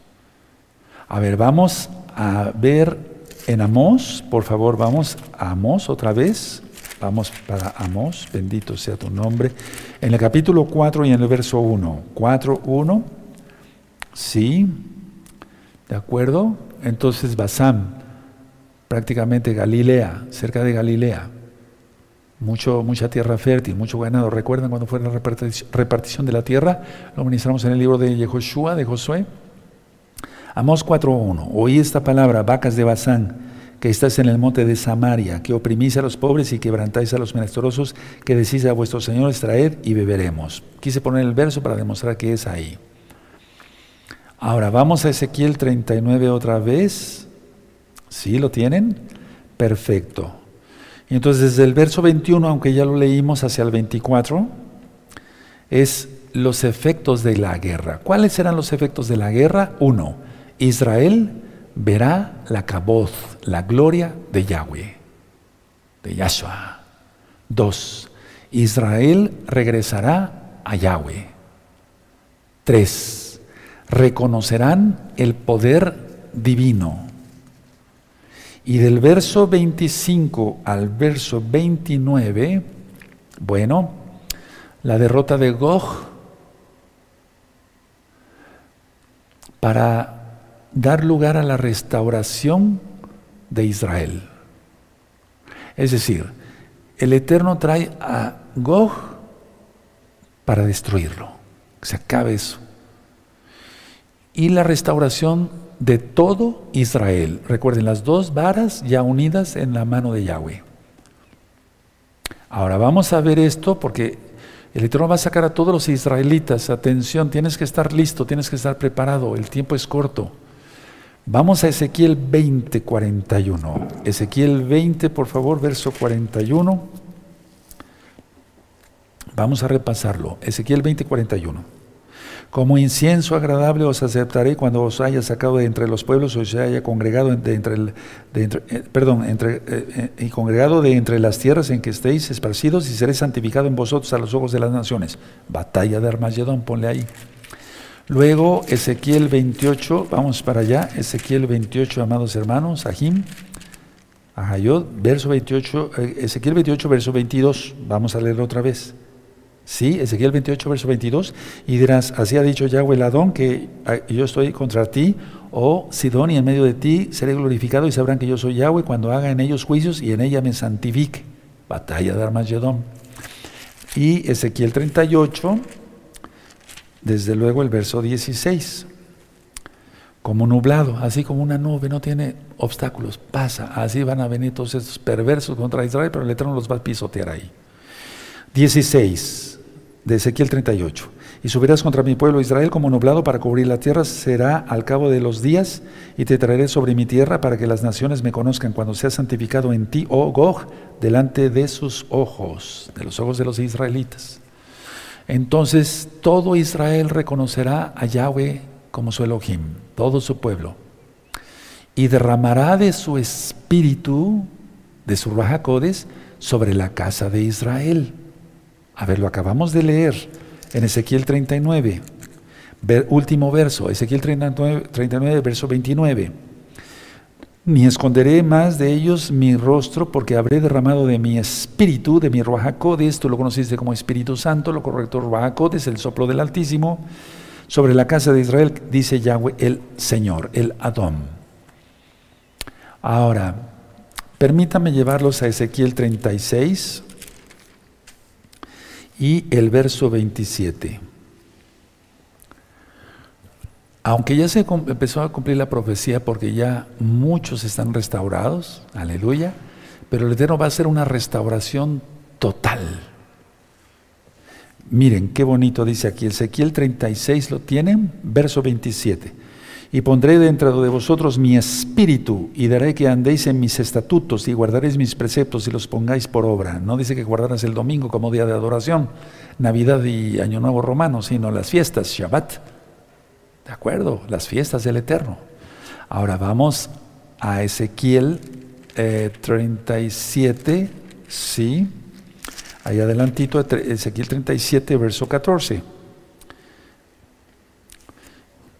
[SPEAKER 1] A ver, vamos a ver en Amós, por favor, vamos a Amós otra vez. Vamos para Amós, bendito sea tu nombre. En el capítulo 4 y en el verso 1. 4, 1. Sí. ¿De acuerdo? Entonces Basán, prácticamente Galilea, cerca de Galilea. Mucho, mucha tierra fértil, mucho ganado. ¿Recuerdan cuando fue la repartición de la tierra? Lo ministramos en el libro de Yehoshua, de Josué. Amós 4.1. Oí esta palabra, vacas de Basán que estás en el monte de Samaria, que oprimís a los pobres y quebrantáis a los menesterosos, que decís a vuestros señores, traed y beberemos. Quise poner el verso para demostrar que es ahí. Ahora vamos a Ezequiel 39 otra vez. ¿Sí lo tienen? Perfecto. Entonces desde el verso 21, aunque ya lo leímos hacia el 24, es los efectos de la guerra. ¿Cuáles eran los efectos de la guerra? Uno, Israel verá la caboz, la gloria de Yahweh, de Yahshua. Dos, Israel regresará a Yahweh. Tres, reconocerán el poder divino. Y del verso 25 al verso 29, bueno, la derrota de Gog para dar lugar a la restauración de Israel. Es decir, el Eterno trae a Gog para destruirlo, se acabe eso. Y la restauración de todo Israel. Recuerden, las dos varas ya unidas en la mano de Yahweh. Ahora vamos a ver esto porque el Eterno va a sacar a todos los israelitas. Atención, tienes que estar listo, tienes que estar preparado, el tiempo es corto. Vamos a Ezequiel 20, 41. Ezequiel 20, por favor, verso 41. Vamos a repasarlo. Ezequiel 20, 41. Como incienso agradable os aceptaré cuando os haya sacado de entre los pueblos, os haya congregado de entre, eh, eh, eh, y congregado de entre las tierras en que estéis esparcidos y seré santificado en vosotros a los ojos de las naciones. Batalla de Armagedón, ponle ahí. Luego Ezequiel 28, vamos para allá, Ezequiel 28, amados hermanos, Ajim, Ajayot, verso 28, eh, Ezequiel 28, verso 22, vamos a leerlo otra vez. Sí, Ezequiel 28, verso 22, y dirás, así ha dicho Yahweh el Adón, que ah, yo estoy contra ti, oh Sidón, y en medio de ti seré glorificado y sabrán que yo soy Yahweh cuando haga en ellos juicios y en ella me santifique. Batalla de Armagedón. Y Ezequiel 38, desde luego el verso 16, como nublado, así como una nube, no tiene obstáculos, pasa, así van a venir todos estos perversos contra Israel, pero el Eterno los va a pisotear ahí. 16 de Ezequiel 38. Y subirás contra mi pueblo Israel como nublado para cubrir la tierra, será al cabo de los días, y te traeré sobre mi tierra para que las naciones me conozcan cuando sea santificado en ti, oh Gog, delante de sus ojos, de los ojos de los israelitas. Entonces todo Israel reconocerá a Yahweh como su Elohim, todo su pueblo, y derramará de su espíritu, de su Rajacodes, sobre la casa de Israel. A ver, lo acabamos de leer en Ezequiel 39, último verso, Ezequiel 39, 39, verso 29. ni esconderé más de ellos mi rostro, porque habré derramado de mi espíritu, de mi Ruajacodes, tú lo conociste como Espíritu Santo, lo correcto Ruajacodes, el soplo del Altísimo, sobre la casa de Israel, dice Yahweh el Señor, el Adón. Ahora, permítame llevarlos a Ezequiel 36 y el verso 27 aunque ya se empezó a cumplir la profecía porque ya muchos están restaurados, aleluya, pero el Eterno va a hacer una restauración total. Miren, qué bonito dice aquí, Ezequiel 36 lo tienen, verso 27. Y pondré dentro de vosotros mi espíritu y daré que andéis en mis estatutos y guardaréis mis preceptos y los pongáis por obra. No dice que guardarás el domingo como día de adoración, Navidad y Año Nuevo Romano, sino las fiestas, Shabbat ¿De acuerdo? Las fiestas del Eterno. Ahora vamos a Ezequiel 37, eh, sí. Ahí adelantito, Ezequiel 37, verso 14.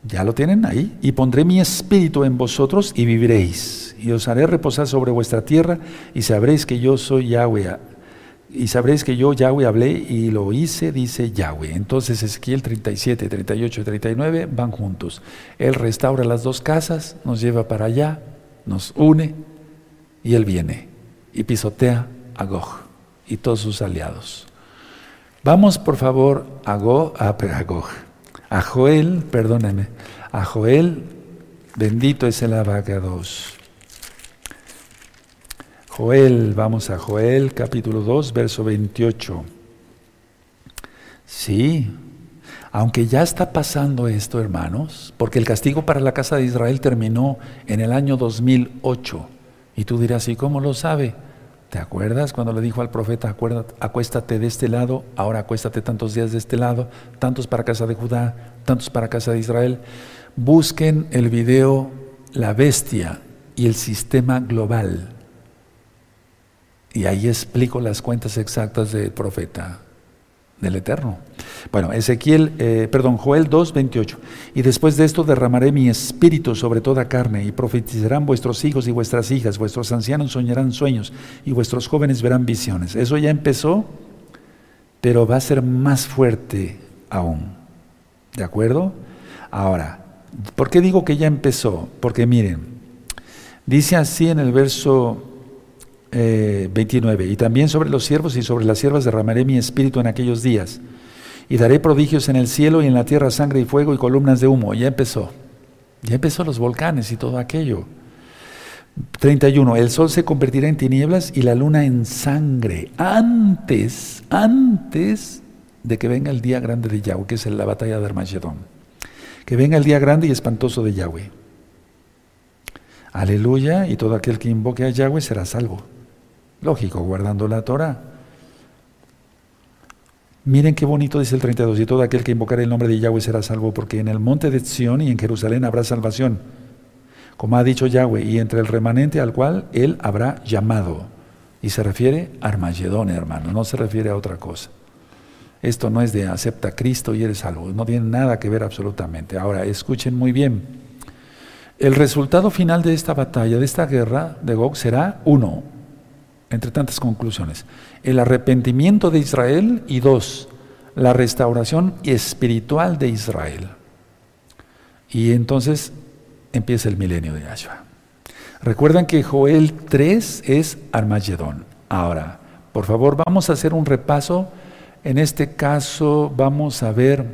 [SPEAKER 1] ¿Ya lo tienen ahí? Y pondré mi espíritu en vosotros y viviréis. Y os haré reposar sobre vuestra tierra y sabréis que yo soy Yahweh y sabréis que yo, Yahweh, hablé y lo hice, dice Yahweh. Entonces Ezequiel 37, 38 y 39 van juntos. Él restaura las dos casas, nos lleva para allá, nos une y Él viene y pisotea a Gog y todos sus aliados. Vamos por favor a Gog, a, a Joel, perdónenme, a Joel, bendito es el abacados. Joel, vamos a Joel capítulo 2, verso 28. Sí, aunque ya está pasando esto, hermanos, porque el castigo para la casa de Israel terminó en el año 2008. Y tú dirás, ¿y cómo lo sabe? ¿Te acuerdas cuando le dijo al profeta, acuéstate de este lado, ahora acuéstate tantos días de este lado, tantos para casa de Judá, tantos para casa de Israel? Busquen el video La bestia y el sistema global y ahí explico las cuentas exactas del profeta, del Eterno. Bueno, Ezequiel, eh, perdón, Joel 2, 28. Y después de esto derramaré mi espíritu sobre toda carne, y profetizarán vuestros hijos y vuestras hijas, vuestros ancianos soñarán sueños, y vuestros jóvenes verán visiones. Eso ya empezó, pero va a ser más fuerte aún. ¿De acuerdo? Ahora, ¿por qué digo que ya empezó? Porque miren, dice así en el verso 29. Eh, y también sobre los siervos y sobre las siervas derramaré mi espíritu en aquellos días. Y daré prodigios en el cielo y en la tierra sangre y fuego y columnas de humo. Ya empezó. Ya empezó los volcanes y todo aquello. 31. El sol se convertirá en tinieblas y la luna en sangre. Antes, antes de que venga el día grande de Yahweh, que es la batalla de Armagedón. Que venga el día grande y espantoso de Yahweh. Aleluya. Y todo aquel que invoque a Yahweh será salvo. Lógico, guardando la Torah. Miren qué bonito dice el 32, y todo aquel que invocar el nombre de Yahweh será salvo, porque en el monte de Sión y en Jerusalén habrá salvación, como ha dicho Yahweh, y entre el remanente al cual él habrá llamado. Y se refiere a Armagedón, hermano, no se refiere a otra cosa. Esto no es de acepta Cristo y eres salvo, no tiene nada que ver absolutamente. Ahora, escuchen muy bien. El resultado final de esta batalla, de esta guerra de Gog, será uno, entre tantas conclusiones. El arrepentimiento de Israel y dos, la restauración espiritual de Israel. Y entonces empieza el milenio de Yahshua. Recuerdan que Joel 3 es Armagedón. Ahora, por favor, vamos a hacer un repaso. En este caso vamos a ver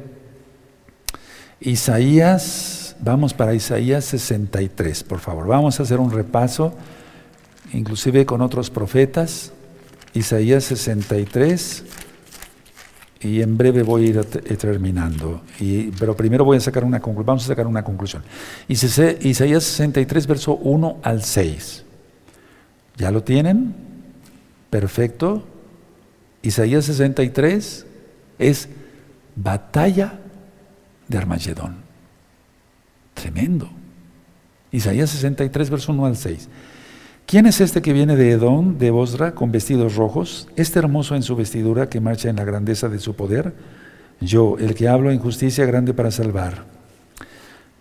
[SPEAKER 1] Isaías, vamos para Isaías 63, por favor. Vamos a hacer un repaso inclusive con otros profetas, Isaías 63, y en breve voy a ir eh, terminando. Y, pero primero voy a sacar una conclusión. Vamos a sacar una conclusión. Isaías 63, verso 1 al 6. ¿Ya lo tienen? Perfecto. Isaías 63 es batalla de Armagedón. Tremendo. Isaías 63, verso 1 al 6. ¿Quién es este que viene de Edom, de Bosra, con vestidos rojos? Este hermoso en su vestidura que marcha en la grandeza de su poder. Yo, el que hablo en justicia grande para salvar.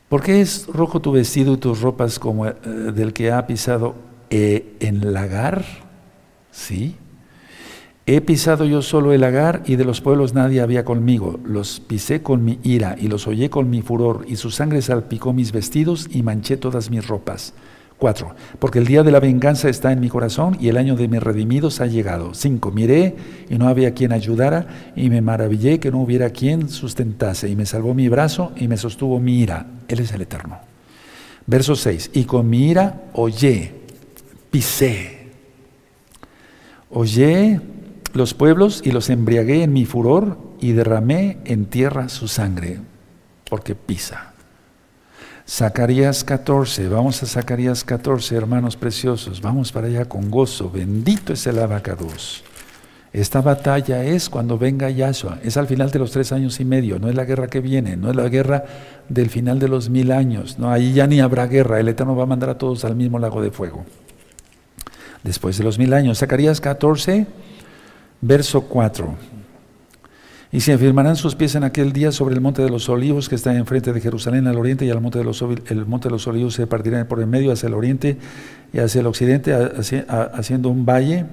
[SPEAKER 1] ¿Por qué es rojo tu vestido y tus ropas como eh, del que ha pisado eh, en lagar? Sí. He pisado yo solo el lagar y de los pueblos nadie había conmigo. Los pisé con mi ira y los hollé con mi furor y su sangre salpicó mis vestidos y manché todas mis ropas. 4. Porque el día de la venganza está en mi corazón y el año de mis redimidos ha llegado. 5. Miré y no había quien ayudara y me maravillé que no hubiera quien sustentase y me salvó mi brazo y me sostuvo mi ira. Él es el Eterno. Verso 6. Y con mi ira hollé, pisé. Hollé los pueblos y los embriagué en mi furor y derramé en tierra su sangre, porque pisa. Zacarías 14, vamos a Zacarías 14, hermanos preciosos, vamos para allá con gozo, bendito es el abacados. Esta batalla es cuando venga Yahshua, es al final de los tres años y medio, no es la guerra que viene, no es la guerra del final de los mil años, no, ahí ya ni habrá guerra, el Eterno va a mandar a todos al mismo lago de fuego. Después de los mil años, Zacarías 14, verso 4. Y se afirmarán sus pies en aquel día sobre el monte de los olivos que está enfrente de Jerusalén al oriente y el monte de los olivos se partirá por el medio hacia el oriente y hacia el occidente haciendo un valle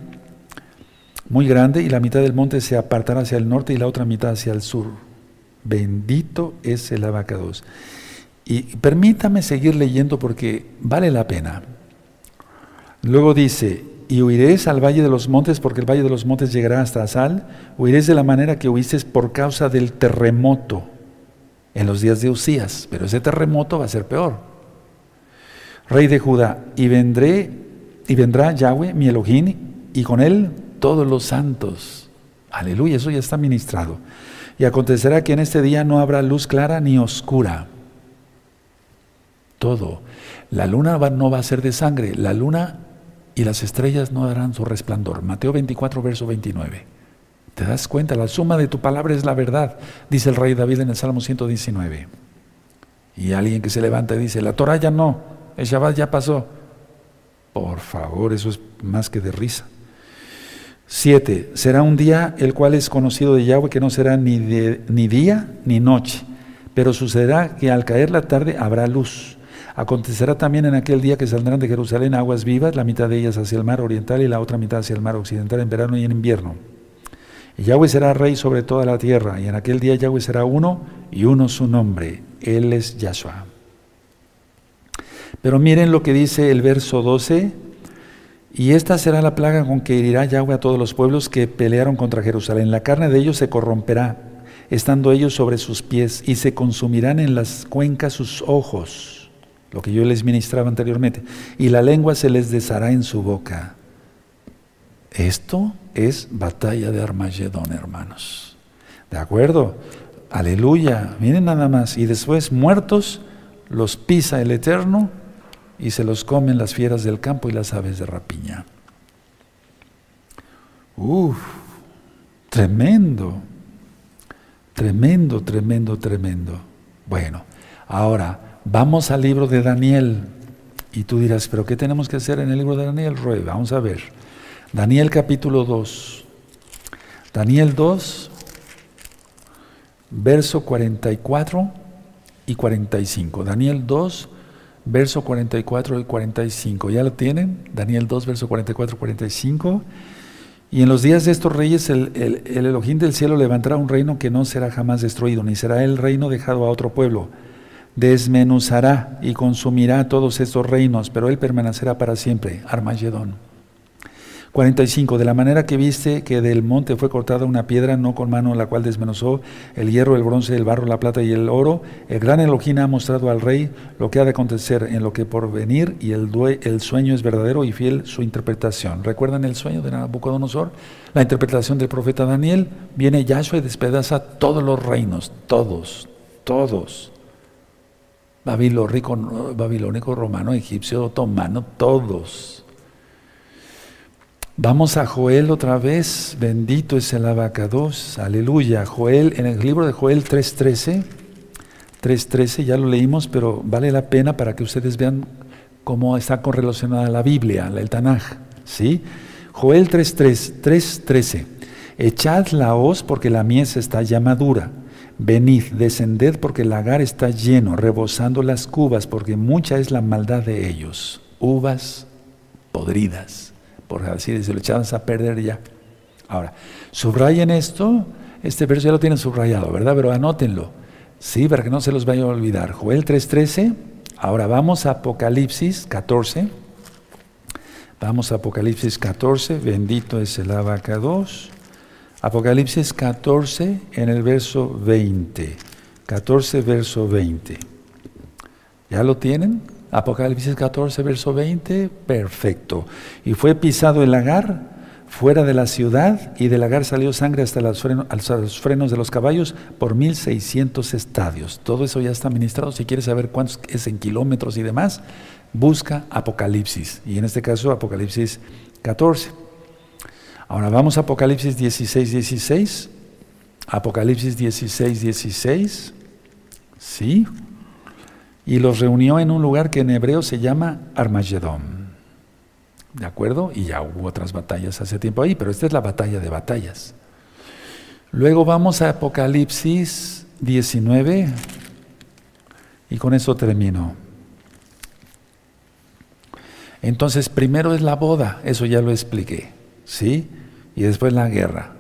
[SPEAKER 1] muy grande y la mitad del monte se apartará hacia el norte y la otra mitad hacia el sur. Bendito es el abacados. Y permítame seguir leyendo porque vale la pena. Luego dice, y huiréis al valle de los montes, porque el valle de los montes llegará hasta Asal, huiréis de la manera que huisteis por causa del terremoto en los días de Usías, pero ese terremoto va a ser peor. Rey de Judá, y vendré, y vendrá Yahweh, mi Elohim, y con él todos los santos. Aleluya, eso ya está ministrado. Y acontecerá que en este día no habrá luz clara ni oscura. Todo. La luna no va a ser de sangre, la luna y las estrellas no darán su resplandor. Mateo 24, verso 29. ¿Te das cuenta? La suma de tu palabra es la verdad, dice el rey David en el Salmo 119. Y alguien que se levanta y dice, la Torah ya no, el Shabbat ya pasó. Por favor, eso es más que de risa. Siete, será un día el cual es conocido de Yahweh que no será ni, ni día ni noche, pero sucederá que al caer la tarde habrá luz Acontecerá también en aquel día que saldrán de Jerusalén aguas vivas, la mitad de ellas hacia el mar oriental y la otra mitad hacia el mar occidental en verano y en invierno. Y Yahweh será rey sobre toda la tierra, y en aquel día Yahweh será uno y uno su nombre. Él es Yahshua. Pero miren lo que dice el verso 12. Y esta será la plaga con que herirá Yahweh a todos los pueblos que pelearon contra Jerusalén. La carne de ellos se corromperá, estando ellos sobre sus pies, y se consumirán en las cuencas sus ojos lo que yo les ministraba anteriormente, y la lengua se les deshará en su boca. Esto es batalla de Armagedón, hermanos. ¿De acuerdo? Aleluya. Miren nada más. Y después muertos los pisa el Eterno y se los comen las fieras del campo y las aves de rapiña. Uf, tremendo, tremendo, tremendo, tremendo. Bueno, ahora Vamos al libro de Daniel. Y tú dirás, ¿pero qué tenemos que hacer en el libro de Daniel, Roy? Vamos a ver. Daniel capítulo 2. Daniel 2, verso 44 y 45. Daniel 2, verso 44 y 45. ¿Ya lo tienen? Daniel 2, verso 44 y 45. Y en los días de estos reyes el, el, el Elohim del cielo levantará un reino que no será jamás destruido, ni será el reino dejado a otro pueblo desmenuzará y consumirá todos estos reinos, pero él permanecerá para siempre. Armagedón. 45. De la manera que viste que del monte fue cortada una piedra, no con mano, la cual desmenuzó el hierro, el bronce, el barro, la plata y el oro, el gran Elohim ha mostrado al rey lo que ha de acontecer en lo que por venir, y el, el sueño es verdadero y fiel su interpretación. ¿Recuerdan el sueño de Nabucodonosor? La interpretación del profeta Daniel. Viene Yahshua y despedaza todos los reinos, todos, todos babilónico, romano, egipcio, otomano, todos. Vamos a Joel otra vez, bendito es el abacados, aleluya. Joel, en el libro de Joel 3.13, 3.13 ya lo leímos, pero vale la pena para que ustedes vean cómo está correlacionada la Biblia, el Tanaj, ¿sí? Joel 3.13, echad la hoz porque la mies está ya madura Venid, descended porque el lagar está lleno, rebosando las cubas, porque mucha es la maldad de ellos. Uvas podridas, por así decirlo, echadas a perder ya. Ahora, subrayen esto, este verso ya lo tienen subrayado, ¿verdad? Pero anótenlo, sí, para que no se los vaya a olvidar. Joel 3.13, ahora vamos a Apocalipsis 14. Vamos a Apocalipsis 14, bendito es el abaca 2. Apocalipsis 14 en el verso 20. 14 verso 20. ¿Ya lo tienen? Apocalipsis 14 verso 20. Perfecto. Y fue pisado el lagar fuera de la ciudad y del lagar salió sangre hasta los, frenos, de los caballos por 1600 estadios. Todo eso ya está ministrado. Si quieres saber cuántos es en kilómetros y demás, busca Apocalipsis, y en este caso Apocalipsis 14. Ahora vamos a Apocalipsis 16, 16. Apocalipsis 16, 16. Sí. Y los reunió en un lugar que en hebreo se llama Armagedón. ¿De acuerdo? Y ya hubo otras batallas hace tiempo ahí, pero esta es la batalla de batallas. Luego vamos a Apocalipsis 19 y con eso termino. Entonces, primero es la boda, eso ya lo expliqué, ¿sí? Y después la guerra.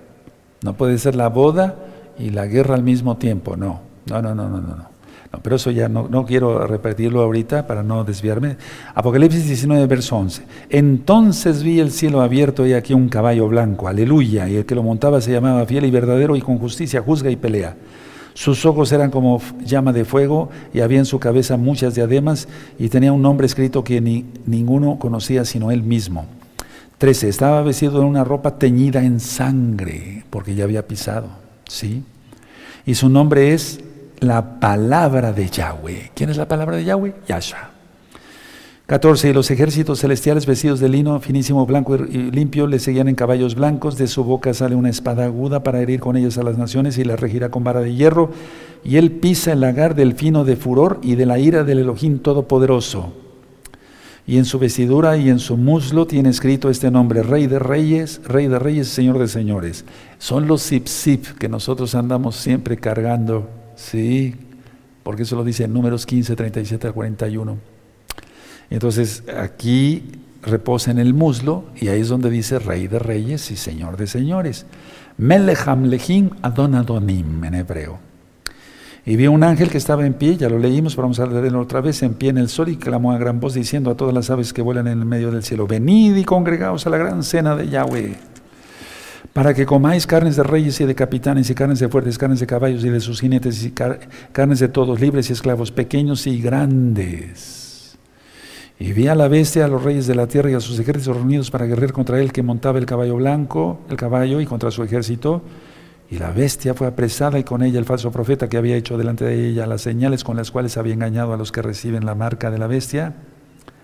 [SPEAKER 1] No puede ser la boda y la guerra al mismo tiempo, no. No, no, no, no, no. pero eso ya no, no quiero repetirlo ahorita para no desviarme. Apocalipsis 19, verso 11. Entonces vi el cielo abierto y aquí un caballo blanco, aleluya, y el que lo montaba se llamaba fiel y verdadero y con justicia juzga y pelea. Sus ojos eran como llama de fuego y había en su cabeza muchas diademas y tenía un nombre escrito que ni, ninguno conocía sino él mismo. 13. Estaba vestido en una ropa teñida en sangre porque ya había pisado. ¿sí? Y su nombre es la palabra de Yahweh. ¿Quién es la palabra de Yahweh? Yahshua. 14. Y los ejércitos celestiales vestidos de lino finísimo, blanco y limpio le seguían en caballos blancos. De su boca sale una espada aguda para herir con ellas a las naciones y la regirá con vara de hierro. Y él pisa el lagar del fino de furor y de la ira del Elohim Todopoderoso. Y en su vestidura y en su muslo tiene escrito este nombre: Rey de Reyes, Rey de Reyes, Señor de Señores. Son los zip zip que nosotros andamos siempre cargando. Sí, porque eso lo dice en Números 15, 37 al 41. Entonces aquí reposa en el muslo y ahí es donde dice Rey de Reyes y Señor de Señores. Melecham lehim Adon Adonim en hebreo. Y vi un ángel que estaba en pie, ya lo leímos, pero vamos a leerlo otra vez, en pie en el sol y clamó a gran voz diciendo a todas las aves que vuelan en el medio del cielo, venid y congregaos a la gran cena de Yahweh, para que comáis carnes de reyes y de capitanes y carnes de fuertes, carnes de caballos y de sus jinetes y carnes de todos, libres y esclavos, pequeños y grandes y vi a la bestia, a los reyes de la tierra y a sus ejércitos reunidos para guerrear contra él que montaba el caballo blanco, el caballo y contra su ejército. Y la bestia fue apresada y con ella el falso profeta que había hecho delante de ella las señales con las cuales había engañado a los que reciben la marca de la bestia.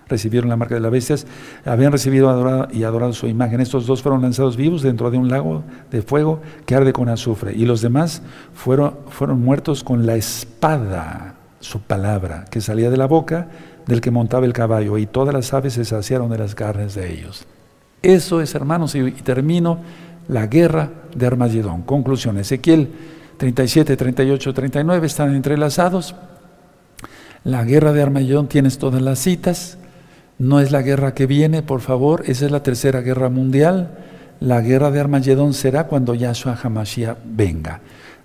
[SPEAKER 1] Recibieron la marca de la bestia, habían recibido y adorado su imagen. Estos dos fueron lanzados vivos dentro de un lago de fuego que arde con azufre. Y los demás fueron, fueron muertos con la espada, su palabra, que salía de la boca del que montaba el caballo, y todas las aves se saciaron de las carnes de ellos. Eso es, hermanos, y, termino la guerra de Armagedón. Conclusión, Ezequiel 37, 38, 39 están entrelazados. La guerra de Armagedón tienes todas las citas. No es la guerra que viene, por favor, esa es la tercera guerra mundial. La guerra de Armagedón será cuando Yahshua Hamashiach venga.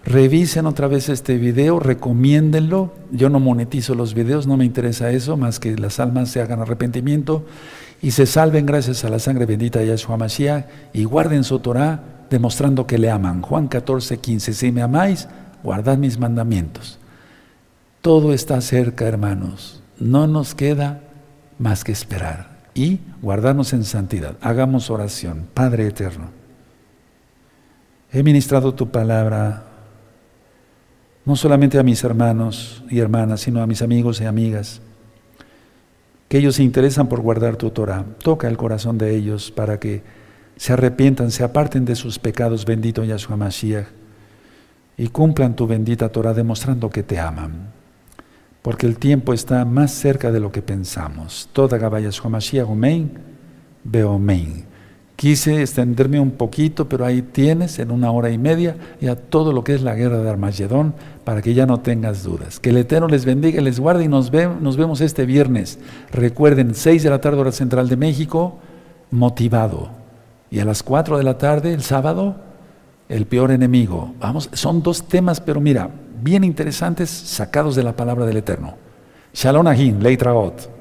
[SPEAKER 1] Revisen otra vez este video, recomiéndenlo. Yo no monetizo los videos, no me interesa eso, más que las almas se hagan arrepentimiento y se salven gracias a la sangre bendita de Yahshua Mashiach y guarden su Torah demostrando que le aman. Juan 14, 15. Si me amáis, guardad mis mandamientos. Todo está cerca, hermanos. No nos queda más que esperar y guardarnos en santidad. Hagamos oración. Padre eterno, he ministrado tu palabra no solamente a mis hermanos y hermanas, sino a mis amigos y amigas, que ellos se interesan por guardar tu Torah. Toca el corazón de ellos para que se arrepientan, se aparten de sus pecados, bendito Yahshua Mashiach, y cumplan tu bendita Torah demostrando que te aman. Porque el tiempo está más cerca de lo que pensamos. Toda Gabaya Mashiach, Omein, Beomein. Quise extenderme un poquito, pero ahí tienes en una hora y media ya todo lo que es la guerra de Armagedón para que ya no tengas dudas. Que el Eterno les bendiga, les guarde y nos, nos vemos este viernes. Recuerden, 6 de la tarde hora central de México, motivado. Y a las 4 de la tarde, el sábado, el peor enemigo. Vamos, son dos temas, pero mira, bien interesantes, sacados de la palabra del Eterno. Shalom Ahim, Leitraot.